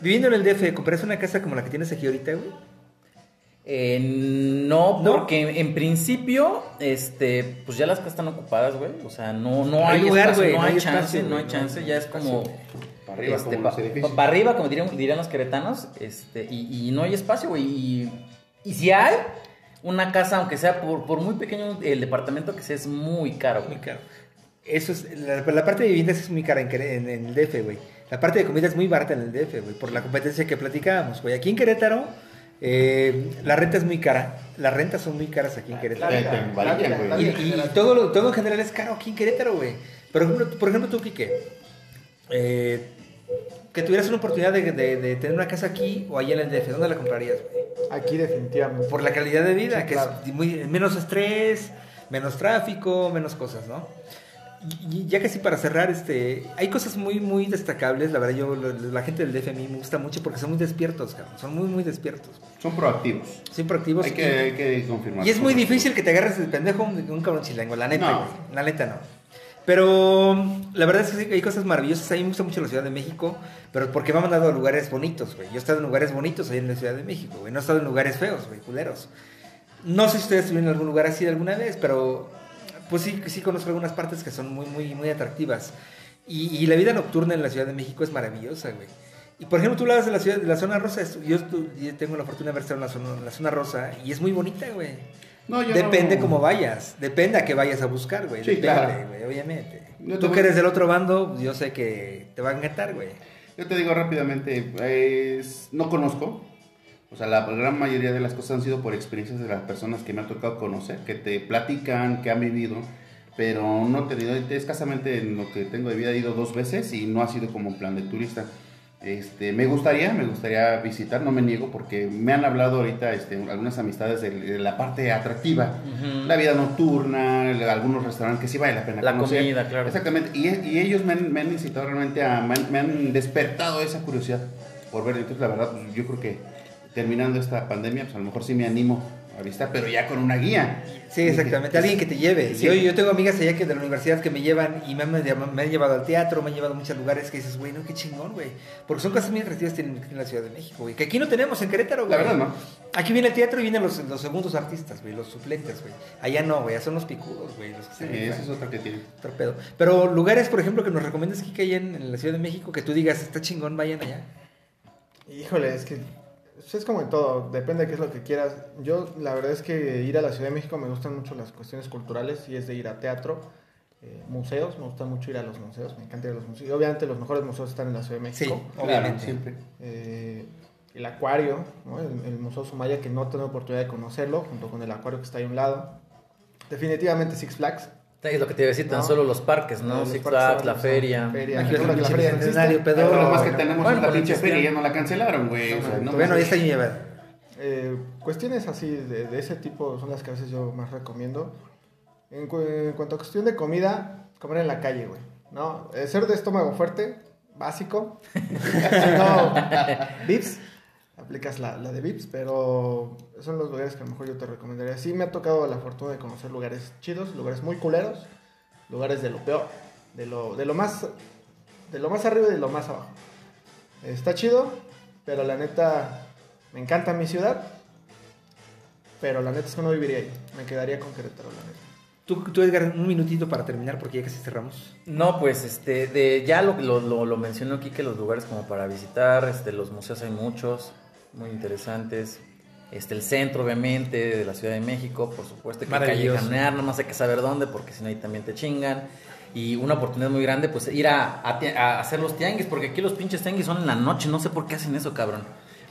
viviendo en el DF, ¿compraste una casa como la que tienes aquí ahorita, güey? Eh, no, ¿No? porque en principio, este, pues ya las casas están ocupadas, güey. O sea, no, no hay hay, lugar, espacio, güey, no no hay chance, espacio, no hay chance. Ya es como, Para arriba, este, como los pa- edificios. pa- para arriba, como dirían, dirían los queretanos, este, y, y no hay espacio, güey. Y, y si hay una casa, aunque sea por, por muy pequeño el departamento que sea, es muy caro, Muy güey. caro. Eso es, la, la parte de viviendas es muy cara en, Quere- en- en el DF, güey. La parte de comida es muy barata en el DF, güey, por la competencia que platicábamos, güey. Aquí en Querétaro, eh, la renta es muy cara. Las rentas son muy caras aquí en Querétaro. La-. Y, y todo, lo- todo en general es caro aquí en Querétaro, güey. Por ejemplo, por ejemplo tú, Quique, eh, que tuvieras una oportunidad de, de- de tener una casa aquí o allá en el DF, ¿dónde la comprarías, güey? Aquí definitivamente. Por la calidad de vida, Sí, que claro. es muy, menos estrés, menos tráfico, menos cosas, ¿no? Y, ya sí, para cerrar, este, hay cosas muy, muy destacables. La verdad, yo, la gente del DF a mí me gusta mucho porque son muy despiertos, cabrón. Son muy, muy despiertos. Son proactivos. Son proactivos. Hay que, y- hay que confirmar. y es muy difícil que te agarres de pendejo de un cabrón chilango, la neta, No. güey. La neta no. Pero la verdad es que sí, hay cosas maravillosas. A mí me gusta mucho la Ciudad de México, pero porque me han mandado a lugares bonitos, güey. Yo he estado en lugares bonitos ahí en la Ciudad de México, güey. No he estado en lugares feos, güey, culeros. No sé si ustedes estuvieron en algún lugar así alguna vez, pero pues sí, sí conozco algunas partes que son muy, muy, muy atractivas. Y, y la vida nocturna en la Ciudad de México es maravillosa, güey. Y por ejemplo, tú hablas de la ciudad, de la zona rosa. Yo, tengo la fortuna de haber estado en la zona, en la zona rosa y es muy bonita, güey. No, yo Depende no- cómo vayas, depende a qué vayas a buscar, güey. Sí, Depende, claro. güey, obviamente. Yo Tú que eres del otro bando, yo sé que te va a encantar, güey. Yo te digo rápidamente, es- no conozco. O sea, la gran mayoría de las cosas han sido por experiencias de las personas que me han tocado conocer, que te platican, que han vivido, pero no te digo, escasamente en lo que tengo de vida he ido dos veces y no ha sido como en plan de turista. Este, me gustaría, me gustaría visitar, no me niego, porque me han hablado ahorita este, algunas amistades de, de la parte atractiva, Ujú. la vida nocturna, algunos restaurantes que sí vale la pena La conocer. comida, claro. Exactamente, y, y ellos me han, me han incitado realmente a, me han, me han despertado esa curiosidad por ver, entonces la verdad, pues, yo creo que terminando esta pandemia, pues a lo mejor sí me animo a visitar, pero ya con una guía. Sí, exactamente. Alguien que te lleve. Sí. Yo, yo tengo amigas allá que de la universidad que me llevan y me han, me han llevado al teatro, me han llevado a muchos lugares que dices, güey, no, qué chingón, güey. Porque son cosas muy atractivas que tienen en la Ciudad de México, güey. Que aquí no tenemos en Querétaro, güey. La verdad, ¿no? Aquí viene el teatro y vienen los, los segundos artistas, güey, los suplentes, güey. Allá no, güey, son los picudos, güey. Los que Sí, se esa es otra que tiene. Otro pedo. Pero lugares, por ejemplo, que nos recomiendas que hay en, en la Ciudad de México, que tú digas, está chingón, vayan allá. Híjole, es que pues, es como en todo, depende de qué es lo que quieras. Yo, la verdad es que ir a la Ciudad de México me gustan mucho las cuestiones culturales y es de ir a teatro, eh, museos, me gusta mucho ir a los museos, me encanta ir a los museos. Y obviamente los mejores museos están en la Ciudad de Sí, México. obviamente. siempre. Eh, el acuario, ¿no? el, el Museo Sumaya, que no tengo oportunidad de conocerlo, junto con el acuario que está ahí a un lado. Definitivamente Six Flags. Es lo que te iba a decir, tan No. solo los parques, ¿no? Los Six Flags, la feria. Aquí la feria lo más que tenemos Bueno, es la pinche feria, ya no la cancelaron, güey. o sea, no, bueno, está llevada. Eh, cuestiones así de, de ese tipo son las que a veces yo más recomiendo. En, cu- en cuanto a cuestión de comida, comer en la calle, güey. ¿No? Eh, ser de estómago fuerte, básico. Si no, Vips. Aplicas la, la de Vips, pero son los lugares que a lo mejor yo te recomendaría. Sí, me ha tocado la fortuna de conocer lugares chidos, lugares muy culeros, lugares de lo peor, de lo, de lo más de lo más arriba y de lo más abajo. Está chido, pero la neta me encanta mi ciudad, pero la neta es que no viviría ahí. Me quedaría con Querétaro, la neta. Tú, tú, Edgar, un minutito para terminar porque ya casi cerramos. No, pues este, de, ya lo, lo, lo, lo mencionó aquí que los lugares como para visitar, este, los museos hay muchos, muy interesantes. Este, el centro, obviamente, de la Ciudad de México, por supuesto, que Maravilloso. callejanear, no más hay que saber dónde, porque si no ahí también te chingan. Y una oportunidad muy grande, pues ir a, a hacer los tianguis, porque aquí los pinches tianguis son en la noche, no sé por qué hacen eso, cabrón.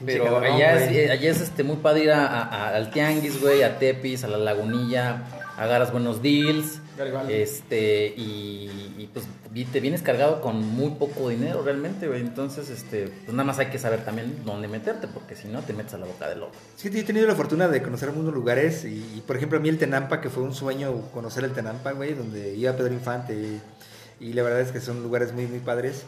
Pero cabrón, allá es, eh, allá es este, muy padre ir a- al tianguis, güey, a Tepis, a la lagunilla, agarras buenos deals. Este, y, y, pues te vienes cargado con muy poco dinero realmente, güey. Entonces, este, pues nada más hay que saber también dónde meterte, porque si no te metes a la boca del lobo. Sí, he tenido la fortuna de conocer algunos lugares y, por ejemplo, a mí el Tenampa, que fue un sueño conocer el Tenampa, güey, donde iba Pedro Infante y, la verdad es que son lugares muy, muy padres.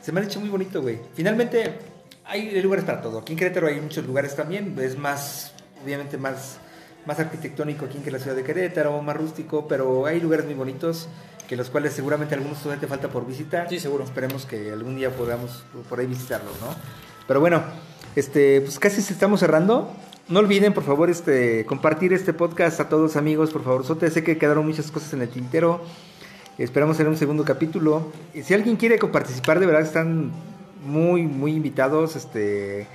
Se me han hecho muy bonito, güey. Finalmente, hay lugares para todo. Aquí en Querétaro hay muchos lugares también, es más, obviamente más más arquitectónico aquí que la ciudad de Querétaro, más rústico, pero hay lugares muy bonitos que los cuales seguramente algunos todavía te falta por visitar. Sí, seguro. Esperemos que algún día podamos por ahí visitarlos, ¿no? Pero bueno, este, pues casi estamos cerrando. No olviden, por favor, este, compartir este podcast a todos amigos, por favor. Sé que quedaron muchas cosas en el tintero. Esperamos hacer un segundo capítulo. Si alguien quiere participar, de verdad están muy, muy invitados. Este,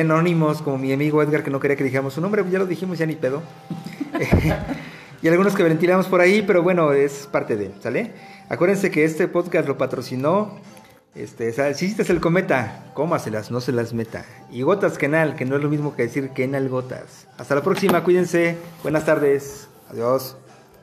anónimos, como mi amigo Edgar que no quería que dijéramos su nombre, ya lo dijimos, ya ni pedo. y algunos que ventilamos por ahí, pero bueno, es parte de, ¿sale? Acuérdense que este podcast lo patrocinó, este, si hiciste el cometa, cómaselas, no se las meta. Y Gotas Kenal, que no es lo mismo que decir Kenal Gotas. Hasta la próxima, cuídense, buenas tardes, adiós.